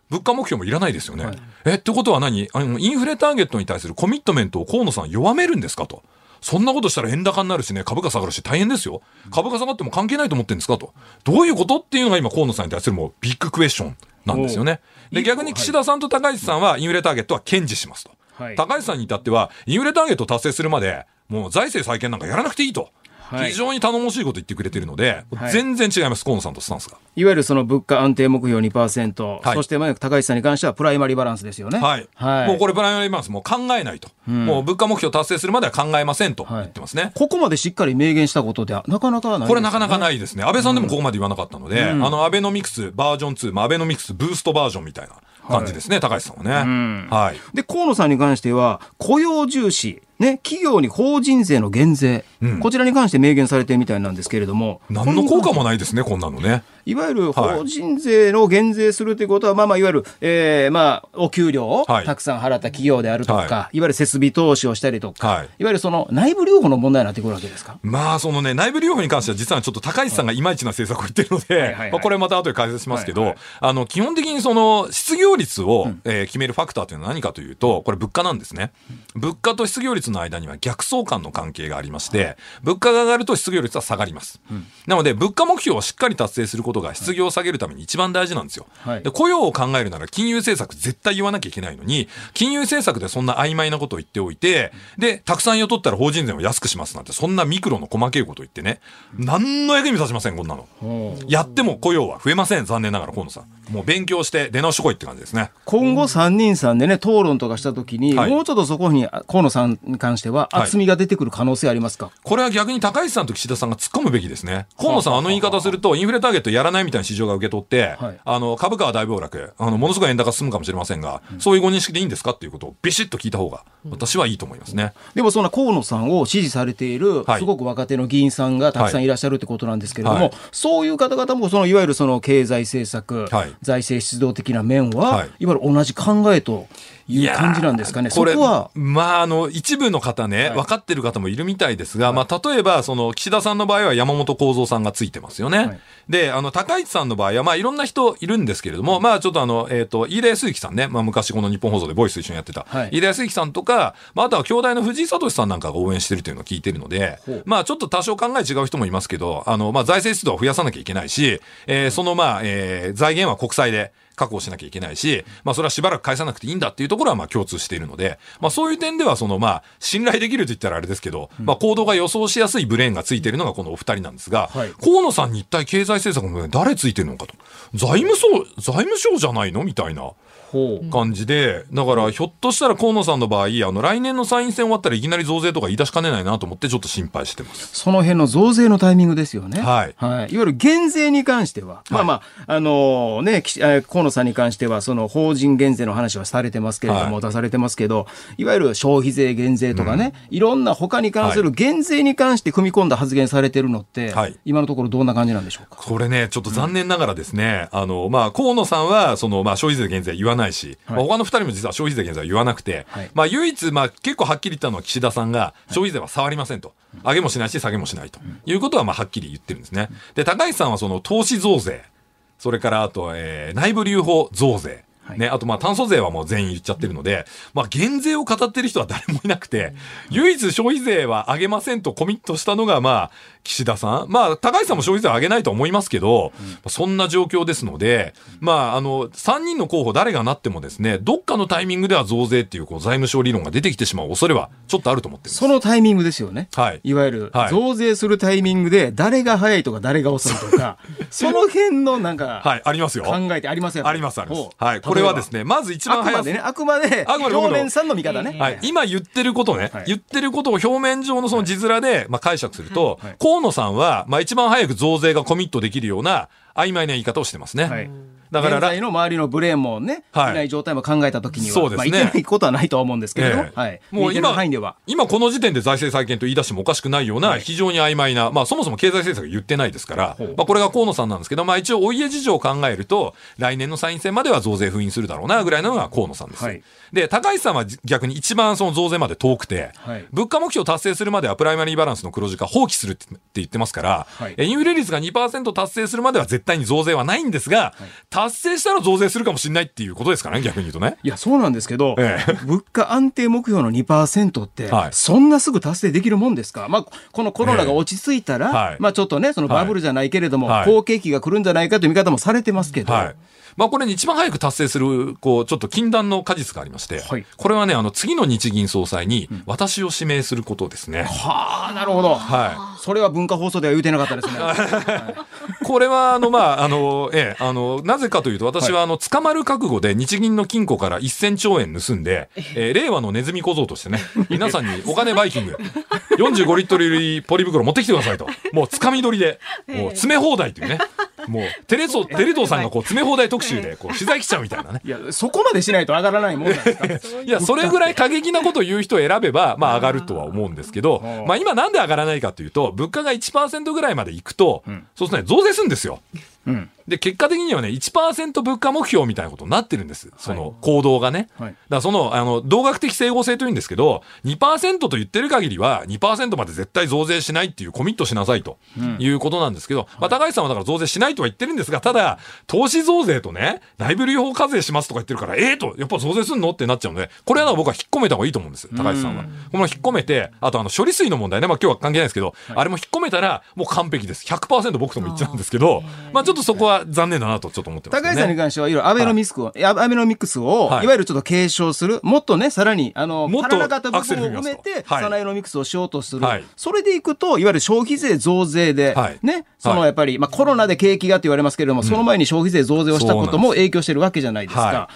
物価目標もいらないですよね。え、ってことは何？あの、インフレターゲットに対するコミットメントを河野さん弱めるんですかと。そんなことしたら円高になるしね、株価下がるし大変ですよ。株価下がっても関係ないと思ってるんですか？と。どういうことっていうのが今河野さんに対するもうビッグクエスチョンなんですよね。で、逆に岸田さんと高市さんはインフレターゲットは堅持しますと。はい高市さんに至っては、インフレターゲットを達成するまで、もう財政再建なんかやらなくていいと。はい非常に頼もしいこと言ってくれてるので、はい全然違います、河野さんとスタンスが。いわゆるその物価安定目標2%、はいそしてまあ高市さんに関してはプライマリーバランスですよね。はい。はいもうこれプライマリーバランスもう考えないと。もう物価目標達成するまでは考えませんと言ってますね。ここまでしっかり明言したことではなかなかないねこれなかなかないですね。安倍さんでもここまで言わなかったので、あの、アベノミクスバージョン2、まあ、アベノミクスブーストバージョンみたいな感じですね、高市さんはね。はい。で、河野さんに関しては、雇用重視、ね、企業に法人税の減税、うん。こちらに関して明言されてるみたいなんですけれども、何の効果もないですね、こんなのね。いわゆる法人税の減税するということは、まあまあ、いわゆる、えーまあ、お給料をはい。たくさん払った企業であるとか、、はい。わゆる設備投資をしたりとか、はい。い、わゆるその内部留保の問題になってくるわけですか？まあ、そのね、内部留保に関しては実はちょっと高市さんがいまいちな政策を言ってるのではいはいはい、まあこれまた後で解説しますけどはいはい、あの、基本的にその失業率をえー決めるファクターというのは何かというと、これ物価なんですね。物価と失業率の間には逆相関の関係がありまして、物価が上がると失業率は下がります。なので、物価目標をしっかり達成することが失業を下げるために一番大事なんですよ。はいで雇用を考えるなら金融政策絶対言わなきゃいけないのに、金融政策でそんな曖昧なことを言っておいて、で、たくさん雇ったら法人税を安くしますなんて、そんなミクロの細けいこと言ってね、何の役にも立ちません、こんなの。やっても雇用は増えません、残念ながら、河野さん。もう勉強して出直してこいって感じですね。今後3人さんでね、討論とかしたときに、はいもうちょっとそこに河野さんに関してははい。厚みが出てくる可能性ありますか、これは逆に高市さんと岸田さんが突っ込むべきですね。河野さん、あの言い方すると、インフレターゲットやらないみたいな市場が受け取って、はい。あの株価は大暴落、あのものすごい円高進むかもしれませんが、そういうご認識でいいんですかっていうことをビシッと聞いた方が、私はいいと思いますね。でもそんな河野さんを支持されている、はい。すごく若手の議員さんがたくさんいらっしゃるってことなんですけれども、はい。そういう方々もそのいわゆるその経済政策、はい。財政出動的な面は、はい。い、わゆる同じ考えという感じなんですかね。そこれこは、まあ、あの、一部の方ね、分かってる方もいるみたいですが、まあ、例えば、その、岸田さんの場合は山本幸三さんがついてますよね。で、あの、高市さんの場合は、まあ、いろんな人いるんですけれども、まあ、ちょっとあの、えっ、と、飯田康之さんね、まあ、昔この日本放送でボイスと一緒にやってた、はい。飯田康之さんとか、まあ、あとは兄弟の藤井聡さんなんかが応援してるというのを聞いてるのでまあ、ちょっと多少考え違う人もいますけど、あの、まあ、財政出動を増やさなきゃいけないし、えーその、まあ、えー財源は国債で、確保しなきゃいけないし、まあそれはしばらく返さなくていいんだっていうところはまあ共通しているので、まあそういう点ではそのまあ信頼できると言ったらあれですけど、まあ行動が予想しやすいブレーンがついているのがこのお二人なんですが、はい河野さんに一体経済政策の誰ついてるのかと。財務省、財務省じゃないのみたいな。ほう。感じで、だからひょっとしたら河野さんの場合、あの来年の参院選終わったらいきなり増税とか言い出しかねないなと思ってちょっと心配してます。その辺の増税のタイミングですよね。はいはい。いわゆる減税に関しては、まあまあ、あのね、きえー河野さんに関しては、その法人減税の話はされてますけれども、はい出されてますけど、いわゆる消費税減税とかね、いろんな他に関する減税に関して組み込んだ発言されてるのって、はい今のところどんな感じなんでしょうか？これね、ちょっと残念ながらですね、あの、まあ、河野さんは、その、まあ、消費税減税は言わないし、はい。まあ他の二人も実は消費税減税は言わなくて、はい。まあ、唯一、まあ、結構はっきり言ったのは岸田さんが、消費税は触りませんと。上げもしないし、下げもしないと。いうことは、まあ、はっきり言ってるんですね。で、高市さんはその、投資増税、それから、あと、えー内部留保増税、はい。ね、あとまあ炭素税はもう全員言っちゃってるので、まあ減税を語ってる人は誰もいなくて、唯一消費税は上げませんとコミットしたのがまあ岸田さん。まあ高市さんも消費税は上げないと思いますけど、そんな状況ですので、まああの3人の候補誰がなってもですね、どっかのタイミングでは増税っていうこう財務省理論が出てきてしまう恐れはちょっとあると思って。そのタイミングですよね。はい。いわゆるはい増税するタイミングで誰が早いとか誰が遅いとか、その辺のなんかはい、ありますよ。考えてありますよ。ありますありますはい。これはですね、まず一番早あくまでね、あくまであくまで表面さんの見方ね。はい、今言ってることね、はい言ってることを表面上のその字面で、まあ、解釈すると、はい河野さんは、まあ、一番早く増税がコミットできるような曖昧な言い方をしてますね。はい。だから現在の周りのブレーンもね、はい。いない状態も考えたときには、そうですね。まあ、いけないことはないとは思うんですけれども、ええ。はい、もう今。今この時点で財政再建と言い出してもおかしくないような、はい。非常に曖昧な、まあそもそも経済政策言ってないですからまあこれが河野さんなんですけど、まあ一応お家事情を考えると、来年の参院選までは増税封印するだろうな、ぐらいなのが河野さんです。はいで、高市さんは逆に一番その増税まで遠くて、はい。物価目標達成するまではプライマリーバランスの黒字化放棄するって言ってますから、はい。えインフレ率が2%達成するまでは絶対に増税はないんですが、達成したら増税するかもしれないっていうことですからね、逆に言うとね。いや、そうなんですけど、ええ。物価安定目標の2%って、はい。そんなすぐ達成できるもんですか、まあ、このコロナが落ち着いたら、えまあ、ちょっとね、そのバブルじゃないけれども、はい。好景気が来るんじゃないかという見方もされてますけど、はい。まあこれに一番早く達成する、こう、ちょっと禁断の果実がありまして、はいこれはね、あの、次の日銀総裁に私を指名することですね。はあ、なるほど。はそれは文化放送では言うてなかったですね。い。これは、あの、まあ、あの、ええ、あの、なぜかというと、私は、あの、捕まる覚悟で日銀の金庫から1000兆円盗んで、えー令和のネズミ小僧としてね、皆さんにお金バイキング、45リットル入りポリ袋持ってきてくださいと。もう、掴み取りで、もう、詰め放題というね。もう、テレソ、テレ東さんがこう、詰め放題特集で、こう、取材来ちゃうみたいなね。いや、そこまでしないと上がらないもんなんですか。いや、それぐらい過激なことを言う人を選べば、まあ上がるとは思うんですけど、まあ今なんで上がらないかというと、物価が1%ぐらいまでいくと、そうするとね、増税するんですよ。うん。で、結果的にはね、1%物価目標みたいなことになってるんです。その行動がね。はいだからその、あの、同学的整合性というんですけど、2%と言ってる限りは、2%まで絶対増税しないっていうコミットしなさいということなんですけど、まあ高橋さんはだから増税しないとは言ってるんですが、ただ、投資増税とね、内部留保課税しますとか言ってるから、ええと、やっぱ増税すんのってなっちゃうので、これは僕は引っ込めた方がいいと思うんです。高橋さんは。この引っ込めて、あとあの、処理水の問題ね、まあ今日は関係ないですけど、あれも引っ込めたら、もう完璧です。100%僕とも一致なんですけど、まあちょっとそこは残念だなとちょっと思ってます、ね。高橋さんに関しては、いろいろアベノミスクを、い。やアベノミクスを、はい。い、わゆるちょっと継承する、もっとね、さらに、あの、もっと足らなかった部分を埋めて、はい。サナエノミクスをしようとする。はい。それでいくと、いわゆる消費税増税で、はい。ね、そのはいやっぱり、まあコロナで景気がって言われますけれども、その前に消費税増税をしたことも影響してるわけじゃないですか。は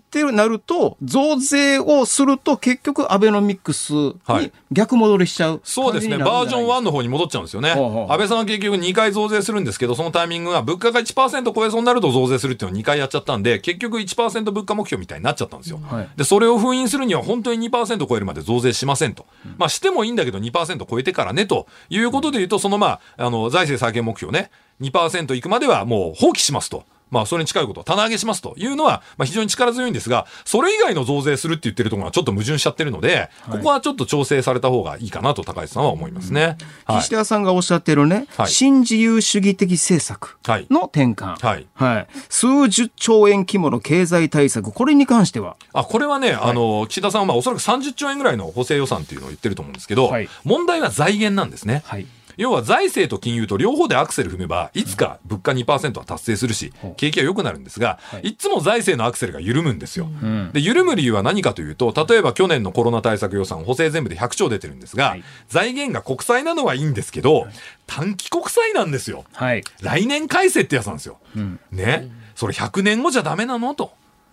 ってなると、増税をすると、結局、アベノミクスはいに逆戻りしちゃうそうですね。バージョン1の方に戻っちゃうんですよね。安倍さんは結局2回増税するんですけど、そのタイミングが物価が1%超えそうになると増税するっていうのを2回やっちゃったんで、結局1%物価目標みたいになっちゃったんですよ。はいで、それを封印するには本当に2%超えるまで増税しませんと。まあしてもいいんだけど2%超えてからねということで言うと、そのまあ、あの、財政再建目標ね、2%いくまではもう放棄しますと。まあ、それに近いことを棚上げしますというのは、まあ、非常に力強いんですが、それ以外の増税するって言ってるところがちょっと矛盾しちゃってるので、ここはちょっと調整された方がいいかなと高市さんは思いますね。はい。岸田さんがおっしゃってるね、はい。新自由主義的政策。はい。の転換、はい。はい。数十兆円規模の経済対策、これに関しては、あこれはね、あの岸田さんはまあおそらく30兆円ぐらいの補正予算っていうのを言ってると思うんですけど、はい。問題は財源なんですね。はい要は財政と金融と両方でアクセル踏めば、いつか物価2%は達成するし、景気は良くなるんですが、いつも財政のアクセルが緩むんですよ。で、緩む理由は何かというと、例えば去年のコロナ対策予算、補正全部で100兆出てるんですが、財源が国債なのはいいんですけど、短期国債なんですよ。はい来年改正ってやつなんですよ。ね。それ100年後じゃダメなの？と。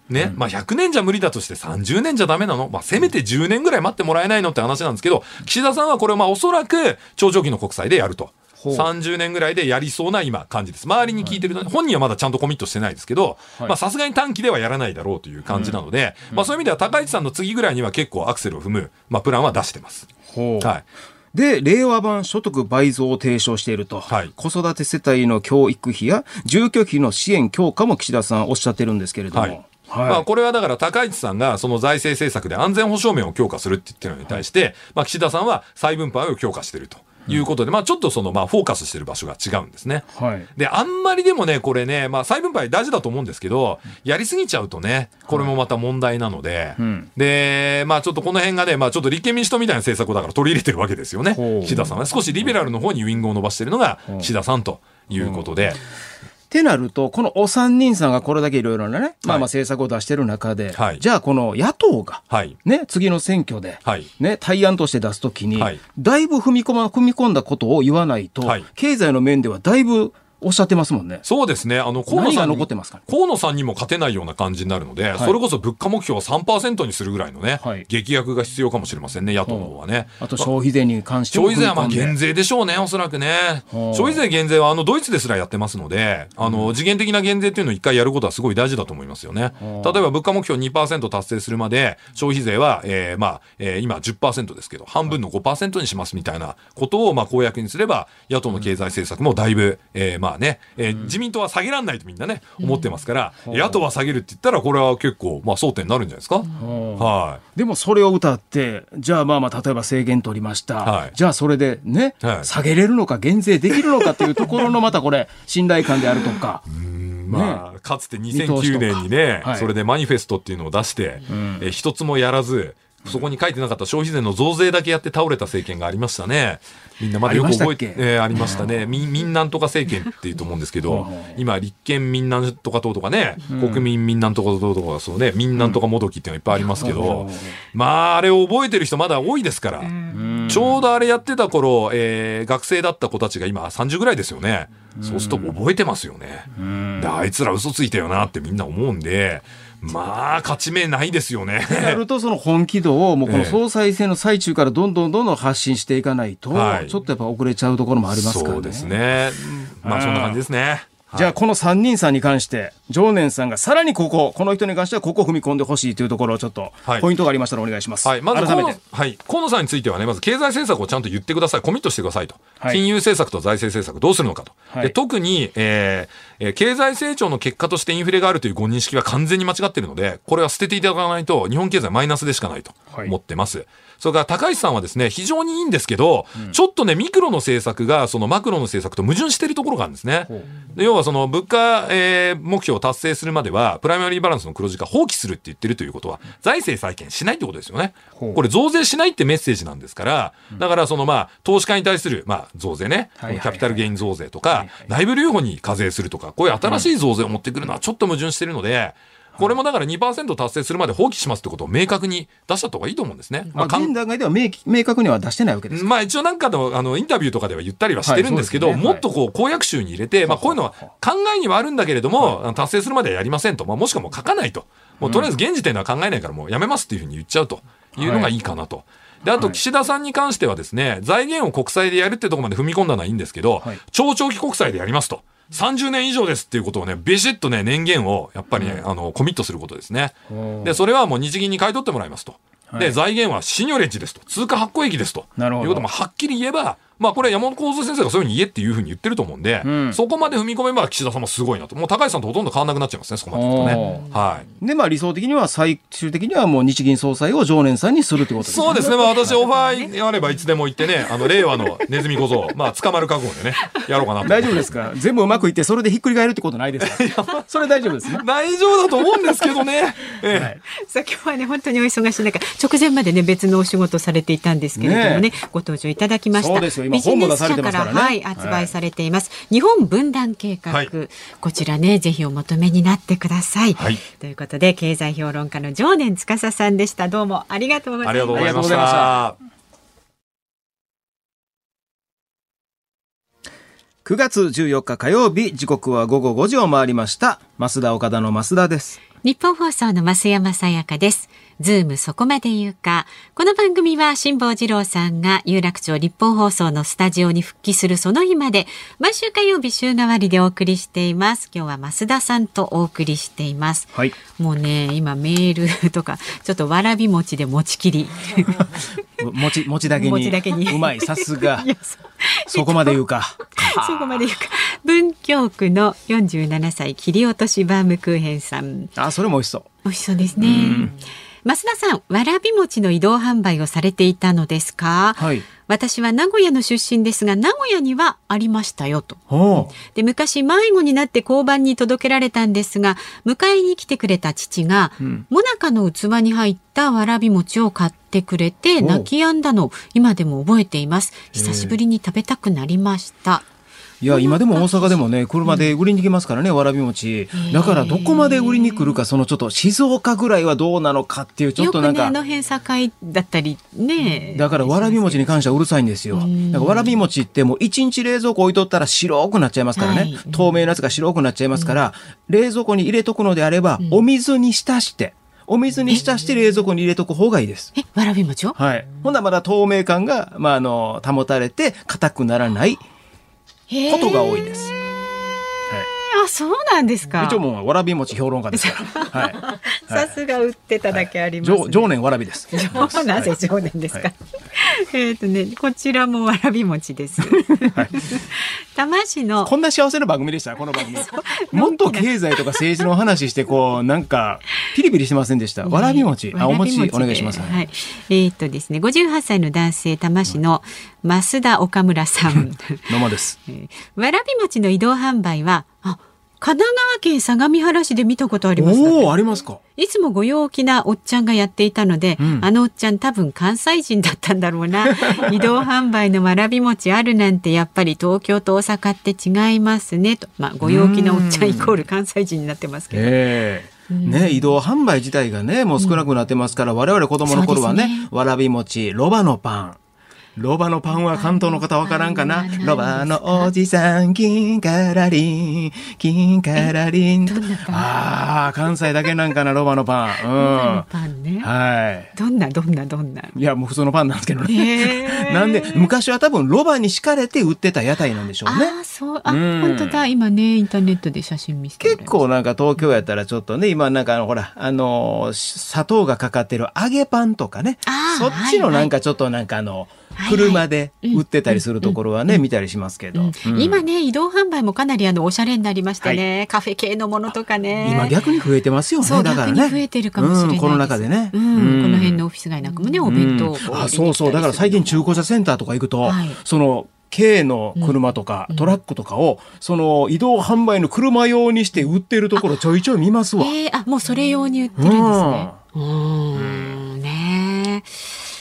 ね。まあ100年じゃ無理だとして30年じゃダメなの。まあせめて10年ぐらい待ってもらえないのって話なんですけど、岸田さんはこれをまあおそらく長長期の国債でやると。ほう。30年ぐらいでやりそうな今感じです。周りに聞いてると、本人はまだちゃんとコミットしてないですけど、まあさすがに短期ではやらないだろうという感じなので、まあそういう意味では高市さんの次ぐらいには結構アクセルを踏む、まあプランは出してます。はい。で、令和版所得倍増を提唱していると、はい。子育て世帯の教育費や住居費の支援強化も岸田さんおっしゃってるんですけれども、はいはい。まあ、これはだから高市さんがその財政政策で安全保障面を強化するって言ってるのに対して、まあ、岸田さんは再分配を強化してるということで、まあ、ちょっとそのまあフォーカスしてる場所が違うんですね。はい。で、あんまりでもね、これね、まあ、再分配大事だと思うんですけど、やりすぎちゃうとね、これもまた問題なので、ん。で、まあ、ちょっとこの辺がね、まあ、ちょっと立憲民主党みたいな政策をだから取り入れてるわけですよね。岸田さんは。ね少しリベラルの方にウイングを伸ばしてるのが岸田さんということで、ってなると、このお三人さんがこれだけいろいろなね、まあまあ政策を出してる中で、はいじゃあこの野党が、はい。ね、次の選挙で、はい。ね、対案として出すときに、はいだいぶ踏み込ま、踏み込んだことを言わないと、はい経済の面ではだいぶおっしゃってますもんね。そうですね。あの、河野さんに残ってますか？ね河野さんにも勝てないような感じになるので、それこそ物価目標を3%にするぐらいのね、はい劇薬が必要かもしれませんね、野党の方はね。あと消費税に関しても消費税はまあ減税でしょうね、おそらくね。はあ消費税減税はあのドイツですらやってますので、あの次元的な減税っていうのを一回やることはすごい大事だと思いますよね。例えば物価目標2%達成するまで消費税は、えーまあ、えー今10%ですけど、半分の5%にしますみたいなことをまあ公約にすれば、野党の経済政策もだいぶ、えーまあね、えー自民党は下げられないとみんなね、思ってますから、野党は下げるって言ったらこれは結構まあ争点になるんじゃないですか？はい。でもそれを歌って、じゃあまあまあ、例えば制限取りました。はいじゃあそれでね、はい下げれるのか減税できるのかっていうところのまたこれ、信頼感であるとか。まあ、かつて見通しと2009か年にね、はいそれでマニフェストっていうのを出して、え一つもやらず、そこに書いてなかった消費税の増税だけやって倒れた政権がありましたね。みんなまだよく覚えて、えーありましたね。民民なんとか政権っていうと思うんですけど、今、立憲民なんとか党とかね、国民民なんとか党とか、そうね、民なんとかもどきっていうのがいっぱいありますけど、まあ、あれを覚えてる人まだ多いですから、ちょうどあれやってた頃、えー学生だった子たちが今30ぐらいですよね。そうすると覚えてますよね。であいつら嘘ついたよなってみんな思うんで、まあ、勝ち目ないですよね。なると、その本気度を、もうこのええ総裁選の最中からどんどんどんどん発信していかないと、はいちょっとやっぱ遅れちゃうところもありますからね。そうですね。まあ、そんな感じですね。じゃあ、この3人さんに関して、常念さんがさらにここ、この人に関してはここを踏み込んでほしいというところをちょっとはい、ポイントがありましたらお願いします。はい、まず改めて。河野はい、河野さんについてはね、まず経済政策をちゃんと言ってください、コミットしてくださいと、はい。金融政策と財政政策どうするのかと、はい。で特に、えーえー経済成長の結果としてインフレがあるというご認識は完全に間違っているので、これは捨てていただかないと、日本経済マイナスでしかないとはい思ってます。それから高市さんはですね、非常にいいんですけど、ちょっとね、ミクロの政策がそのマクロの政策と矛盾しているところがあるんですね。で要はその物価、えー目標を達成するまでは、プライマリーバランスの黒字化放棄するって言ってるということは、財政再建しないってことですよね。これ増税しないってメッセージなんですから、だからそのまあ、投資家に対する、まあ、増税ね、キャピタルゲイン増税とか、内部留保に課税するとか、こういう新しい増税を持ってくるのはちょっと矛盾してるので、これもだから2%達成するまで放棄しますってことを明確に出した方がいいと思うんですね。まあ、現段階では明明確には出してないわけです。まあ一応なんかのあのインタビューとかでは言ったりはしてるんですけど、はい。ねもっとこう公約集に入れて、まあこういうのは考えにはあるんだけれども、あの達成するまではやりませんと、まあもしくはもう書かないと。もうとりあえず現時点では考えないからもうやめますっていうふうに言っちゃうと。いうのがいいかなと。で、あと岸田さんに関してはですね、財源を国債でやるってところまで踏み込んだのはいいんですけど、はい。超長期国債でやりますと。30年以上ですっていうことをね、ビシッとね、年限をやっぱりね、あの、コミットすることですね。で、それはもう日銀に買い取ってもらいますと。で、財源はシニョレッジですと。通貨発行益ですと。なるほどいうこともはっきり言えば、まあこれ山本幸三先生がそういうふうに言えっていうふうに言ってると思うんで、うんそこまで踏み込めば岸田さんもすごいなと。もう高市さんとほとんど変わんなくなっちゃいますね、そこまでいくとね。はい。で、まあ理想的には最終的にはもう日銀総裁を常年さんにするってことですねそうですね。まあ私オファーあればいつでも行ってね、あの令和のネズミ小僧、まあ捕まる覚悟でね、やろうかなと。大丈夫ですか？全部うまくいってそれでひっくり返るってことないですか？それ大丈夫ですね？大丈夫だと思うんですけどね。ええさあ今日はね本当にお忙しい中直前までね別のお仕事されていたんですけれどもねねご登場いただきましたそうですよ今ビジネス社本も出されてますからね。はい発売されています、日本分断計画、はい。こちらねぜひお求めになってください、はい。ということで経済評論家の常年司さんでした。どうもありがとうございまありがとうございましありがとうございまた。9月14日火曜日時刻は午後5時を回りました。増田岡田の増田です。日本放送の増山さやかです。ズームそこまで言うか。この番組は辛坊治郎さんが有楽町日本放送のスタジオに復帰するその日まで毎週火曜日週替わりでお送りしています。今日は増田さんとお送りしています。はいもうね、今メールとかちょっとわらび餅で餅切り。餅餅だけに餅だけにうまいさすが そこまで言うか そこまで言うか。文京区の47歳切り落としバームクーヘンさん。あそれも美味しそう美味しそうですね。増田さん、わらび餅の移動販売をされていたのですか？はい私は名古屋の出身ですが、名古屋にはありましたよと。ほで、昔迷子になって交番に届けられたんですが、迎えに来てくれた父が、んもなかの器に入ったわらび餅を買ってくれて、泣き止んだのを今でも覚えています。久しぶりに食べたくなりました。いや今でも大阪でもね車で売りに来ますからねわらび餅だからどこまで売りに来るかそのちょっと静岡ぐらいはどうなのかっていうちょっとなんかの辺境だったりね。だからわらび餅に関してはうるさいんですよ。だからわらび餅ってもう一日冷蔵庫置いとったら白くなっちゃいますからね。はい透明なやつが白くなっちゃいますから、冷蔵庫に入れとくのであれば、お水に浸して、お水に浸して冷蔵庫に入れとく方がいいです。え、わらび餅を？はい。ほんならまだ透明感が、まあ、あの、保たれて、硬くならないことが多いです。あ、そうなんですか。一応もうわらび餅評論家ですから。はい。さすが売ってただけあります、ね。常常年わらびです。なぜ常年ですか。はいえっとね、こちらもわらび餅です。多摩市のこんな幸せな番組でした、この番組。もっと経済とか政治の話して、こう、なんか、ピリピリしてませんでした。わらび餅。あ、お餅、お願いします。はい。えーっとですね、58歳の男性多摩市の増田岡村さん。野間です。えーわらび餅の移動販売は、あ、神奈川県相模原市で見たことあります。おお、ありますか。いつもご陽気なおっちゃんがやっていたので、うんあのおっちゃん多分関西人だったんだろうな。移動販売のわらび餅あるなんてやっぱり東京と大阪って違いますねと。まあご陽気なおっちゃんイコール関西人になってますけど。ええね、移動販売自体がね、もう少なくなってますから、我々子供の頃はね、ねわらび餅、ロバのパン。ロバのパンは関東の方わからんかな？ロバのおじさん、金からりん、金からりん。ああ、関西だけなんかな、ロバのパン。パンねうん。。はい。どんなどんなどんな？いや、もう普通のパンなんですけどね。なんで、昔は多分ロバに敷かれて売ってた屋台なんでしょうね。ああそうあうん本当だ今ねインターネットで写真見せて結構なんか東京やったらちょっとね、今なんかほら、あのー、砂糖がかかってる揚げパンとかねあ。ーそっちのなんかちょっとなんかあの、はいはい車で売ってたりするところはね、見たりしますけど。今ね移動販売もかなりあのおしゃれになりましてね、カフェ系のものとかね。今逆に増えてますよね。だからね。逆に増えてるかもしれないです、うん、コロナ禍でね。うんこの辺のオフィス街なんかもね、お弁当あ、そうそう。だから最近中古車センターとか行くと、はい。その、軽の車とか、トラックとかを、その移動販売の車用にして売ってるところちょいちょい見ますわ。えー、あもうそれ用に売ってるんですね。うーん。ねえ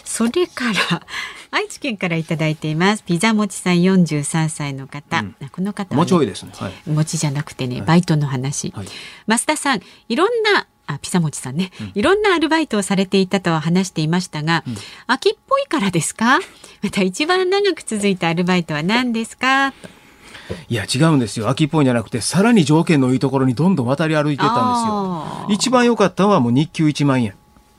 それから愛知県からいただいていますピザもちさん43歳の方、うんこの方は、ね、もうちょいですね。はい。餅じゃなくてね、バイトの話。はい増田さん、いろんな、あ、ピザもちさんね、いろんなアルバイトをされていたとは話していましたが、秋っぽいからですか？また一番長く続いたアルバイトは何ですか？といや、違うんですよ。秋っぽいんじゃなくて、さらに条件のいいところにどんどん渡り歩いてたんですよ。一番良かったのはもう日給1万円。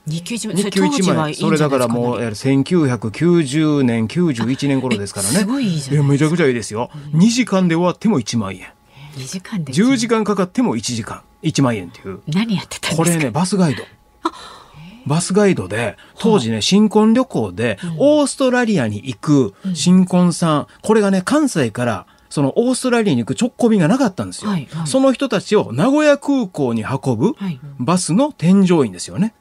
日給一万日給1万円。それだからもう、えー1990年、91年頃ですからね。すごいいいじゃないやめちゃくちゃいいですよ。2時間で終わっても1万円。2時間で10時間かかっても1時間。1万円っていう。何やってたんですか？これね、バスガイド。バスガイドで、当時ね、新婚旅行で、オーストラリアに行く新婚さん、これがね、関西から、そのオーストラリアに行く直行便がなかったんですよ。はいはいその人たちを名古屋空港に運ぶはいバスの添乗員ですよね。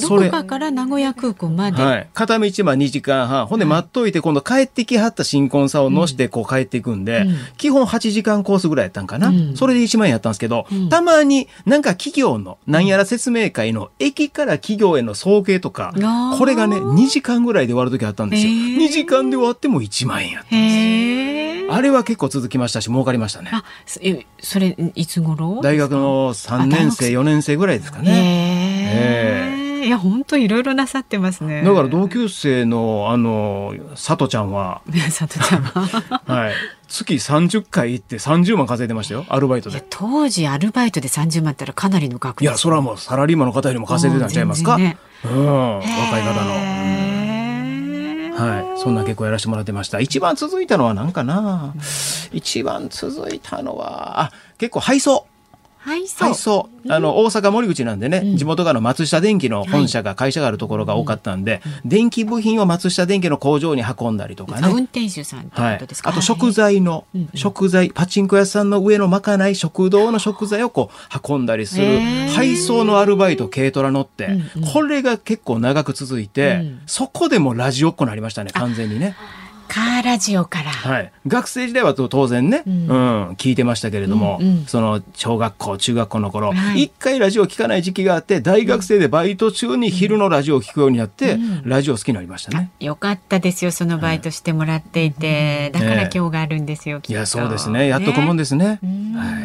どこかから名古屋空港まで。はい。片道まあ2時間半。ほんで待っといて、今度帰ってきはった新婚さんを乗してこう帰っていくんで、うん基本8時間コースぐらいやったんかな。うんそれで1万円やったんですけど、うんたまになんか企業の、なんやら説明会の駅から企業への送迎とかこれがね、2時間ぐらいで終わる時あったんですよ。へー2時間で終わっても1万円やった。へえ。あれは結構続きましたし、儲かりましたね。あ、それいつ頃？大学の3年生、4年生ぐらいですかね。へえ。いや本当いろいろなさってますね。だから同級生の、あの、佐藤ちゃんは、佐藤ちゃんは。はい。月30回行って30万稼いでましたよ。アルバイトで。当時アルバイトで30万ったらかなりの額いや、それはもうサラリーマンの方よりも稼いでたんちゃいますか？うん全うん。若い方の。へーはい。そんな結構やらせてもらってました。一番続いたのは何かな？一番続いたのは、あ、結構配送。はいそう。配送。あの、大阪森口なんでね、うん地元があの松下電器の本社が、会社があるところが多かったんで、電気部品を松下電器の工場に運んだりとかね。あ運転手さんってはいことです。か。あと食材のうんうん、食材、パチンコ屋さんの上のまかない食堂の食材をこう運んだりする配送のアルバイト軽トラ乗ってこれが結構長く続いてうん、そこでもラジオっ子になりましたね、完全にね。カーラジオから。はい。学生時代は当然ね、ううんん、聞いてましたけれどもうんうん、その小学校、中学校の頃は、い一回ラジオ聞かない時期があって、大学生でバイト中に昼のラジオを聞くようになってうん、ラジオ好きになりましたね。よかったですよそのバイトしてもらっていて、だからええ今日があるんですよ、きっといや、そうですね。やっとくもんですね。うんはい。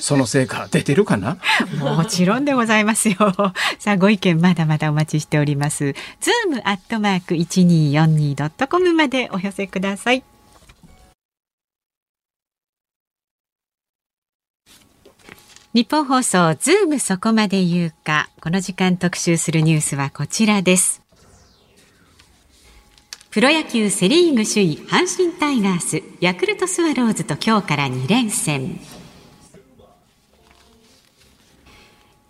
その成果出てるかな？もちろんでございますよ。さあ、ご意見まだまだお待ちしております。ズームアットマーク一二四二ドットコムまでお寄せください。ニッポン放送ズームそこまで言うか。この時間特集するニュースはこちらです。プロ野球セリーグ首位阪神タイガースヤクルトスワローズと今日から2連戦。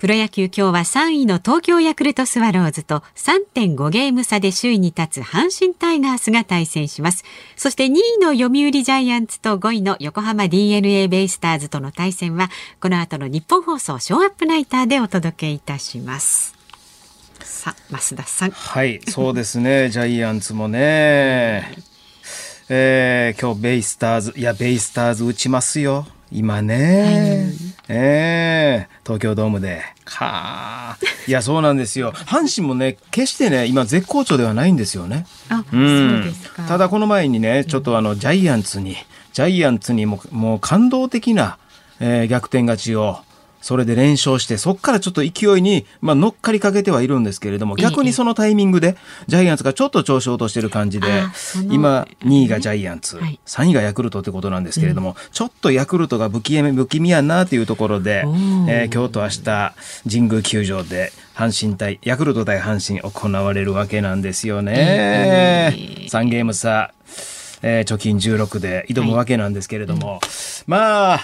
プロ野球今日は3位の東京ヤクルトスワローズと3.5ゲーム差で首位に立つ阪神タイガースが対戦します。そして2位の読売ジャイアンツと5位の横浜 DNA ベイスターズとの対戦はこの後の日本放送ショーアップナイターでお届けいたします。さあ、増田さん。はい、そうですね。ジャイアンツもね。えー、今日ベイスターズ、いや、ベイスターズ打ちますよ。今ね。えー、東京ドームで。かあ。いや、そうなんですよ。阪神もね、決してね、今絶好調ではないんですよね。あ、うんそうですか。ただこの前にね、ちょっとあの、ジャイアンツに、ジャイアンツにも、もう感動的な、えー逆転勝ちを、それで連勝して、そこからちょっと勢いに、まあ、乗っかりかけてはいるんですけれども、逆にそのタイミングで、ジャイアンツがちょっと調子を落としてる感じで今、2位がジャイアンツ、はい。3位がヤクルトってことなんですけれども、ちょっとヤクルトが不気味不気味やなというところで、えー今日と明日、神宮球場で、阪神対、ヤクルト対阪神行われるわけなんですよね。えー3ゲーム差、えー貯金16で挑むわけなんですけれども、まあ、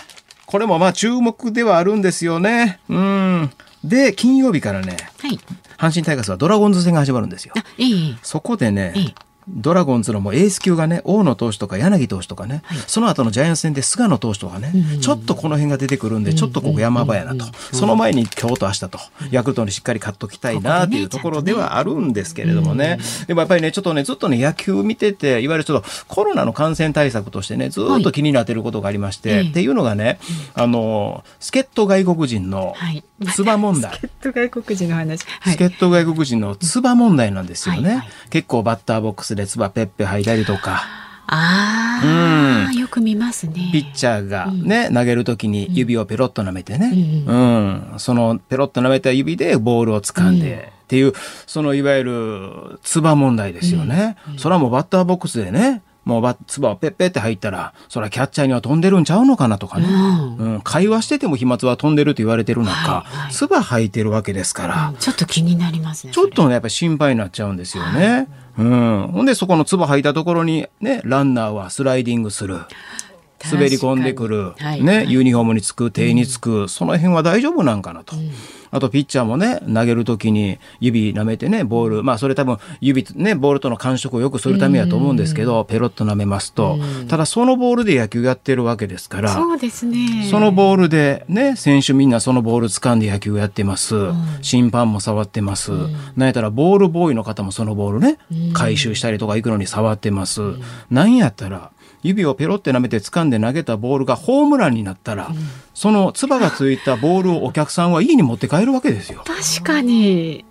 これもまあ注目ではあるんですよね。うん。で、金曜日からね、はい。阪神タイガースはドラゴンズ戦が始まるんですよ。あ、いい。そこでねええ、ドラゴンズのもうエース級がね、大野投手とか柳投手とかね、その後のジャイアンツ戦で菅野投手とかね、ちょっとこの辺が出てくるんで、ちょっとここ山場やなと。その前に今日と明日と、ヤクルトにしっかり勝っときたいなっていうところではあるんですけれどもね。でもやっぱりね、ちょっとね、ずっとね、野球見てて、いわゆるちょっとコロナの感染対策としてね、ずっと気になってることがありまして、はいっていうのがね、あの、助っ人外国人のはい。唾問題。助っ人外国人の話。はい。助っ人外国人の唾問題なんですよね。はいはい結構バッターボックスで唾ペッペ吐いたりとか、ああ、よく見ますね。ピッチャーがね、投げるときに指をペロッと舐めてね、ううん、そのペロッと舐めた指でボールを掴んで、っていう、そのいわゆる唾問題ですよね。それはもうバッターボックスでね、もうバッ唾をペッペって入ったら、それはキャッチャーには飛んでるんちゃうのかなとかね。うん。うん、会話してても飛沫は飛んでると言われてる中、はいはい。唾吐いてるわけですから、ちょっと気になりますね。ちょっとね、やっぱり心配になっちゃうんですよね。うん。ほんで、そこの唾吐いたところにね、ランナーはスライディングする。滑り込んでくる、はい。ね、はい。ユニフォームにつく、手につく、その辺は大丈夫なんかなと。あとピッチャーもね、投げるときに指舐めてね、ボール、まあそれ多分指、ね、ボールとの感触をよくするためやと思うんですけど、ペロッと舐めますと、ただそのボールで野球やってるわけですから、そうですね。そのボールでね、選手みんなそのボール掴んで野球やってます。審判も触ってます。なんやったらボールボーイの方もそのボールね、回収したりとか行くのに触ってます。なんやったら、指をペロって舐めて掴んで投げたボールがホームランになったら、その唾がついたボールをお客さんは家に持って帰るわけですよ。確かに。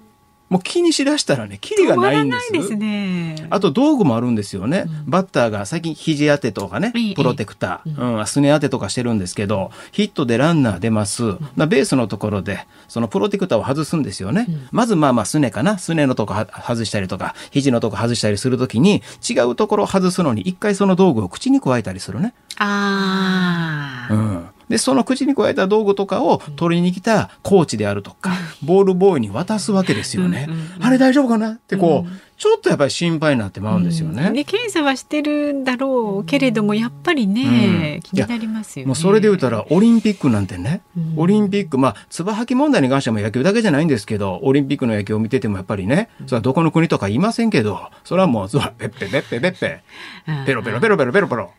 もう気にしだしたらね、キリがないんです。ですね。あと道具もあるんですよね。バッターが最近肘当てとかねええ、プロテクター、うん、すね当てとかしてるんですけど、ヒットでランナー出ます。なベースのところで、そのプロテクターを外すんですよね。まずまあまあすねかな。すねのとこは外したりとか、肘のとこ外したりするときに、違うところを外すのに一回その道具を口に加えたりするね。ああ、うん。で、その口に加えた道具とかを取りに来たコーチであるとか、ボールボーイに渡すわけですよね。あれ大丈夫かなってこう、ちょっとやっぱり心配になってまうんですよね。ね、検査はしてるんだろうけれども、やっぱりね、うん。気になりますよね。もうそれで言うたら、オリンピックなんてね、オリンピック、まあ、つば吐き問題に関しても野球だけじゃないんですけど、オリンピックの野球を見ててもやっぱりね、それはどこの国とか言いませんけど、それはもう、そら、ペッペペッペペッペ、ペロペロペロペロペロペロ。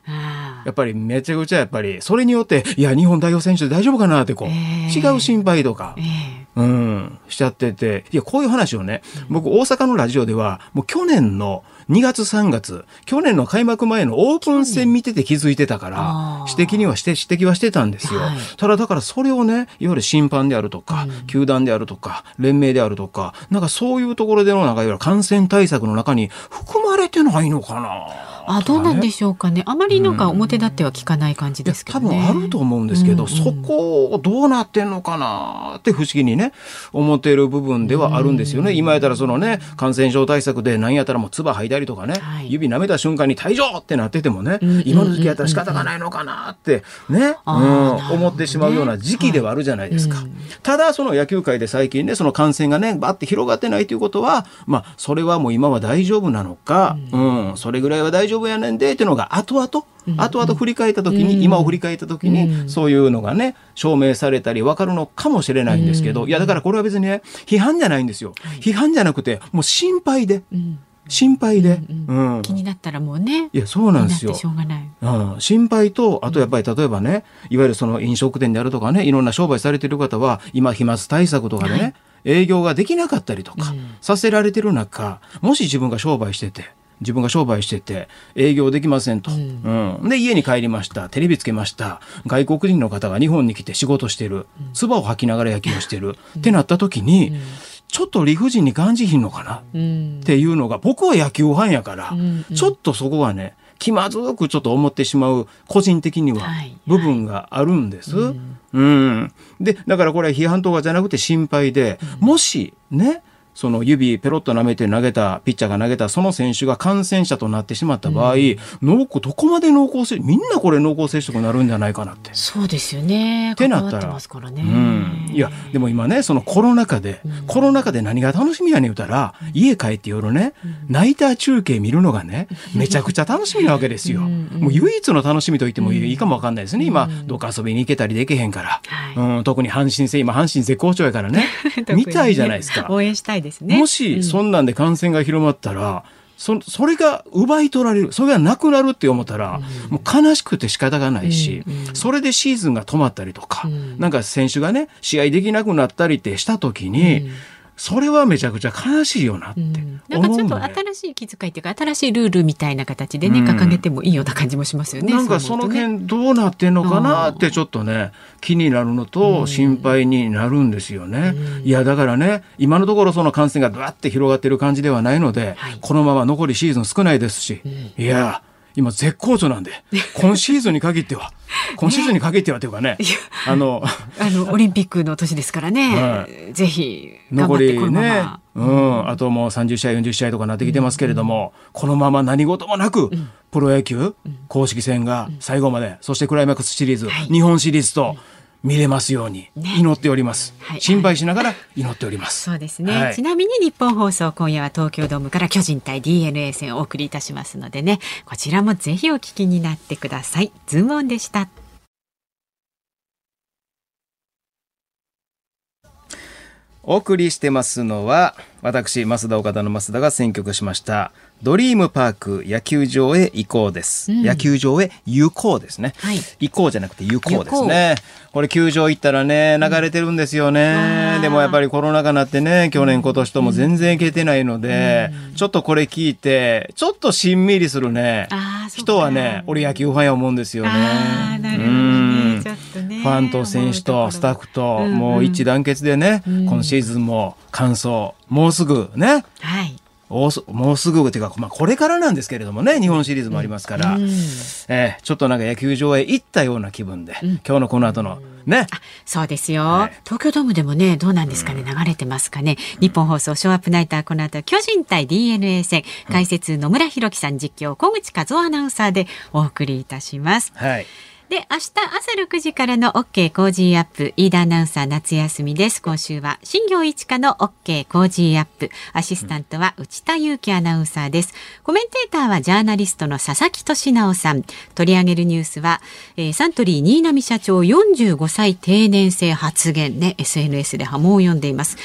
あやっぱりめちゃくちゃやっぱり、それによって、いや、日本代表選手で大丈夫かなってこう、ええ。違う心配とかー、ええ。うん、しちゃってて、いや、こういう話をね、僕、大阪のラジオでは、もう去年の2月3月、去年の開幕前のオープン戦見てて気づいてたから指摘にはして、指摘はしてたんですよ。はい。ただ、だからそれをね、いわゆる審判であるとか、球団であるとか、連盟であるとか、なんかそういうところでの、なんかいわゆる感染対策の中に含まれてないのかな。あ、どうなんでししょうかね。あまりなんか表立っては聞かない感じですけど多ね。分あると思うんですけど、うんそこどうなってんのかなって不思議にね思っている部分ではあるんですよね、今やったらそのね感染症対策で何やったらもう唾吐いたりとかね、はい。指舐めた瞬間に退場ってなっててもね、ん今の時期やったら仕方がないのかなってね、うんね。思ってしまうような時期ではあるじゃないですか、はいうん。ただその野球界で最近ねその感染がねバッて広がってないということはまあそれはもう今は大丈夫なのか、うんそれぐらいは大丈夫やねんでっていうのが後々後々振り返った時に、今を振り返った時に、そういうのがね証明されたり分かるのかもしれないんですけど、いやだからこれは別にね批判じゃないんですよ、批判じゃなくてもう心配で、心配で、うん気になったらもうね。いやそうなんですよ。気になってしょうがない。うん、心配と、あとやっぱり例えばね、いわゆるその飲食店であるとかね、いろんな商売されてる方は、今、飛沫対策とかでね、営業ができなかったりとか、させられてる中、もし自分が商売してて、自分が商売してて、営業できませんと。うんで、家に帰りました。テレビつけました。外国人の方が日本に来て仕事してる。唾を吐きながら野球をしてる。ってなった時に、ちょっと理不尽に感じひんのかな。うん。っていうのが僕は野球ファンやから、んちょっとそこはね気まずくちょっと思ってしまう個人的にははい部分があるんです。うんでだからこれは批判とかじゃなくて心配で、もしねその指ペロッと舐めて投げたピッチャーが投げたその選手が感染者となってしまった場合、濃厚どこまで濃厚接みんなこれ濃厚接触になるんじゃないかなって。そうですよね。ってなったら。ますからね。うん、いやでも今ねそのコロナ禍で、コロナ禍で何が楽しみやねん言うたら、家帰って夜ね、ナイター中継見るのがね めちゃくちゃ楽しみなわけですよ。もう唯一の楽しみと言ってもいいかもわかんないですね。今どっか遊びに行けたりできへんから、はい。うん、特に阪神戦今阪神絶好調やから ね。見たいじゃないですか。応援したいですね。もしそんなんで感染が広まったら、そそれが奪い取られるそれがなくなるって思ったら、もう悲しくて仕方がないし、それでシーズンが止まったりとか、なんか選手がね試合できなくなったりってした時に、それはめちゃくちゃ悲しいよなってなんかちょっと。新しい気遣いっていうか新しいルールみたいな形でね、うん掲げてもいいような感じもしますよね。なんかその辺どうなってんのかなってちょっとね気になるのと心配になるんですよね。いやだからね今のところその感染がバって広がってる感じではないので、はいこのまま残りシーズン少ないですし、いや今絶好調なんで 今シーズンに限っては今シーズンに限ってはというかねあの あのオリンピックの年ですからね、はぜひ残りねま、うん、あともう30試合40試合とかなってきてますけれども、このまま何事もなく、プロ野球公式戦が最後まで、そしてクライマックスシリーズ、日本シリーズと見れますようにね。祈っております、はい心配しながら祈っております、そうですね、はい。ちなみにニッポン放送今夜は東京ドームから巨人対 DNA 戦をお送りいたしますのでねこちらもぜひお聞きになってください。ズームオンでしたお送りしてますのは私増田岡田の増田が選曲しましたドリームパーク野球場へ行こうです、うん。野球場へ行こうですね、はい。行こうじゃなくて行こうですね。これ球場行ったらね流れてるんですよね、うん。でもやっぱりコロナ禍になってね去年今年とも全然行けてないので、ちょっとこれ聞いてちょっとしんみりするね。人はね俺野球ファンや思うんですよね。なるほどうん。ねねファンと選手とスタッフとうんうん。もう一致団結でね、うん。今シーズンも完走もうすぐねはい。おすもうすぐっていうか、まあ、これからなんですけれどもね日本シリーズもありますから、うん。えーちょっとなんか野球場へ行ったような気分で、今日のこの後のね。そうですよ、はい東京ドームでもねどうなんですかね流れてますかね。ニッポン放送ショウアップナイターこの後巨人対 DNA 戦解説野村弘樹さん実況小口和夫アナウンサーでお送りいたします。はいで、明日朝6時からの OK コージーアップ、飯田アナウンサー夏休みです。今週は新業一課の OK コージーアップ、アシスタントは内田雄基アナウンサーです。コメンテーターはジャーナリストの佐々木俊尚さん。取り上げるニュースは、えーサントリー新浪社長45歳定年制発言ね、SNS で波紋を呼んでいます。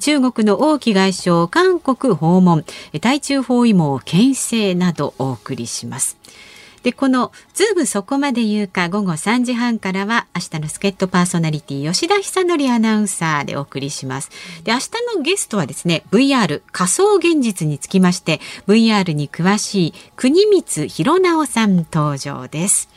中国の王毅外相、韓国訪問、えー対中包囲網牽制などお送りします。で、このズームそこまで言うか午後3時半からは明日の助っ人パーソナリティ吉田尚記アナウンサーでお送りします。で、明日のゲストはですね、VR 仮想現実につきまして、VR に詳しい国光弘直さん登場です。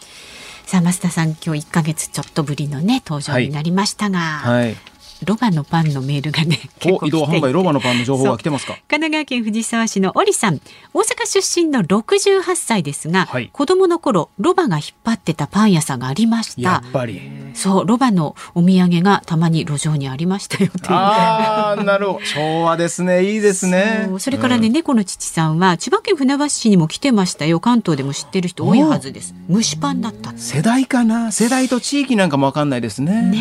さあ、増田さん、今日1ヶ月ちょっとぶりのね、登場になりましたが、はいロバのパンのメールがね、結お構移動販売ロバのパンの情報が来てますか？神奈川県藤沢市のオリさん。大阪出身の68歳ですが、はい。子供の頃ロバが引っ張ってたパン屋さんがありました。やっぱり。そうロバのお土産がたまに路上にありましたよああなるほど。昭和ですね。いいですね。それからね、猫の父さんは千葉県船橋市にも来てましたよ。関東でも知ってる人多いはずです。蒸しパンだった。世代かな。世代と地域なんかもわかんないですね。ね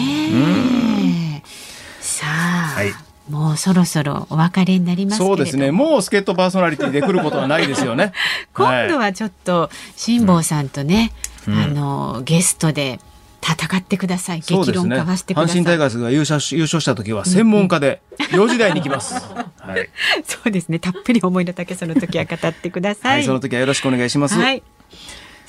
えさあ、はい。もうそろそろお別れになりますけれどそうですね。もう助っ人パーソナリティで来ることはないですよね。今度はちょっと辛坊さんとね、あのゲストで戦ってください。激論そうですね。交わしてください。阪神タイガースが優勝し優勝した時は専門家で4時台に来ます、はい、そうですね。たっぷり思いの丈その時は語ってくださ。はいい、その時はよろしくお願いします、はい。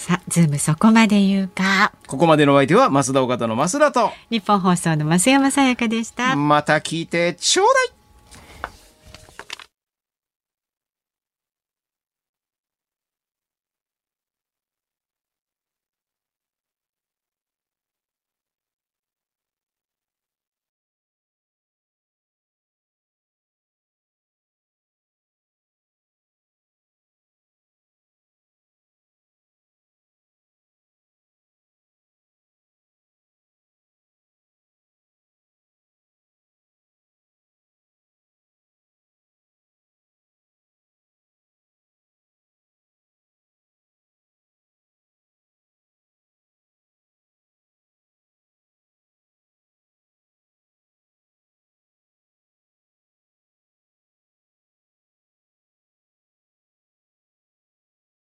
さあ、ズームそこまで言うか。ここまでのお相手は増田岡田の増田と日本放送の増山さやかでした。また聞いてちょうだい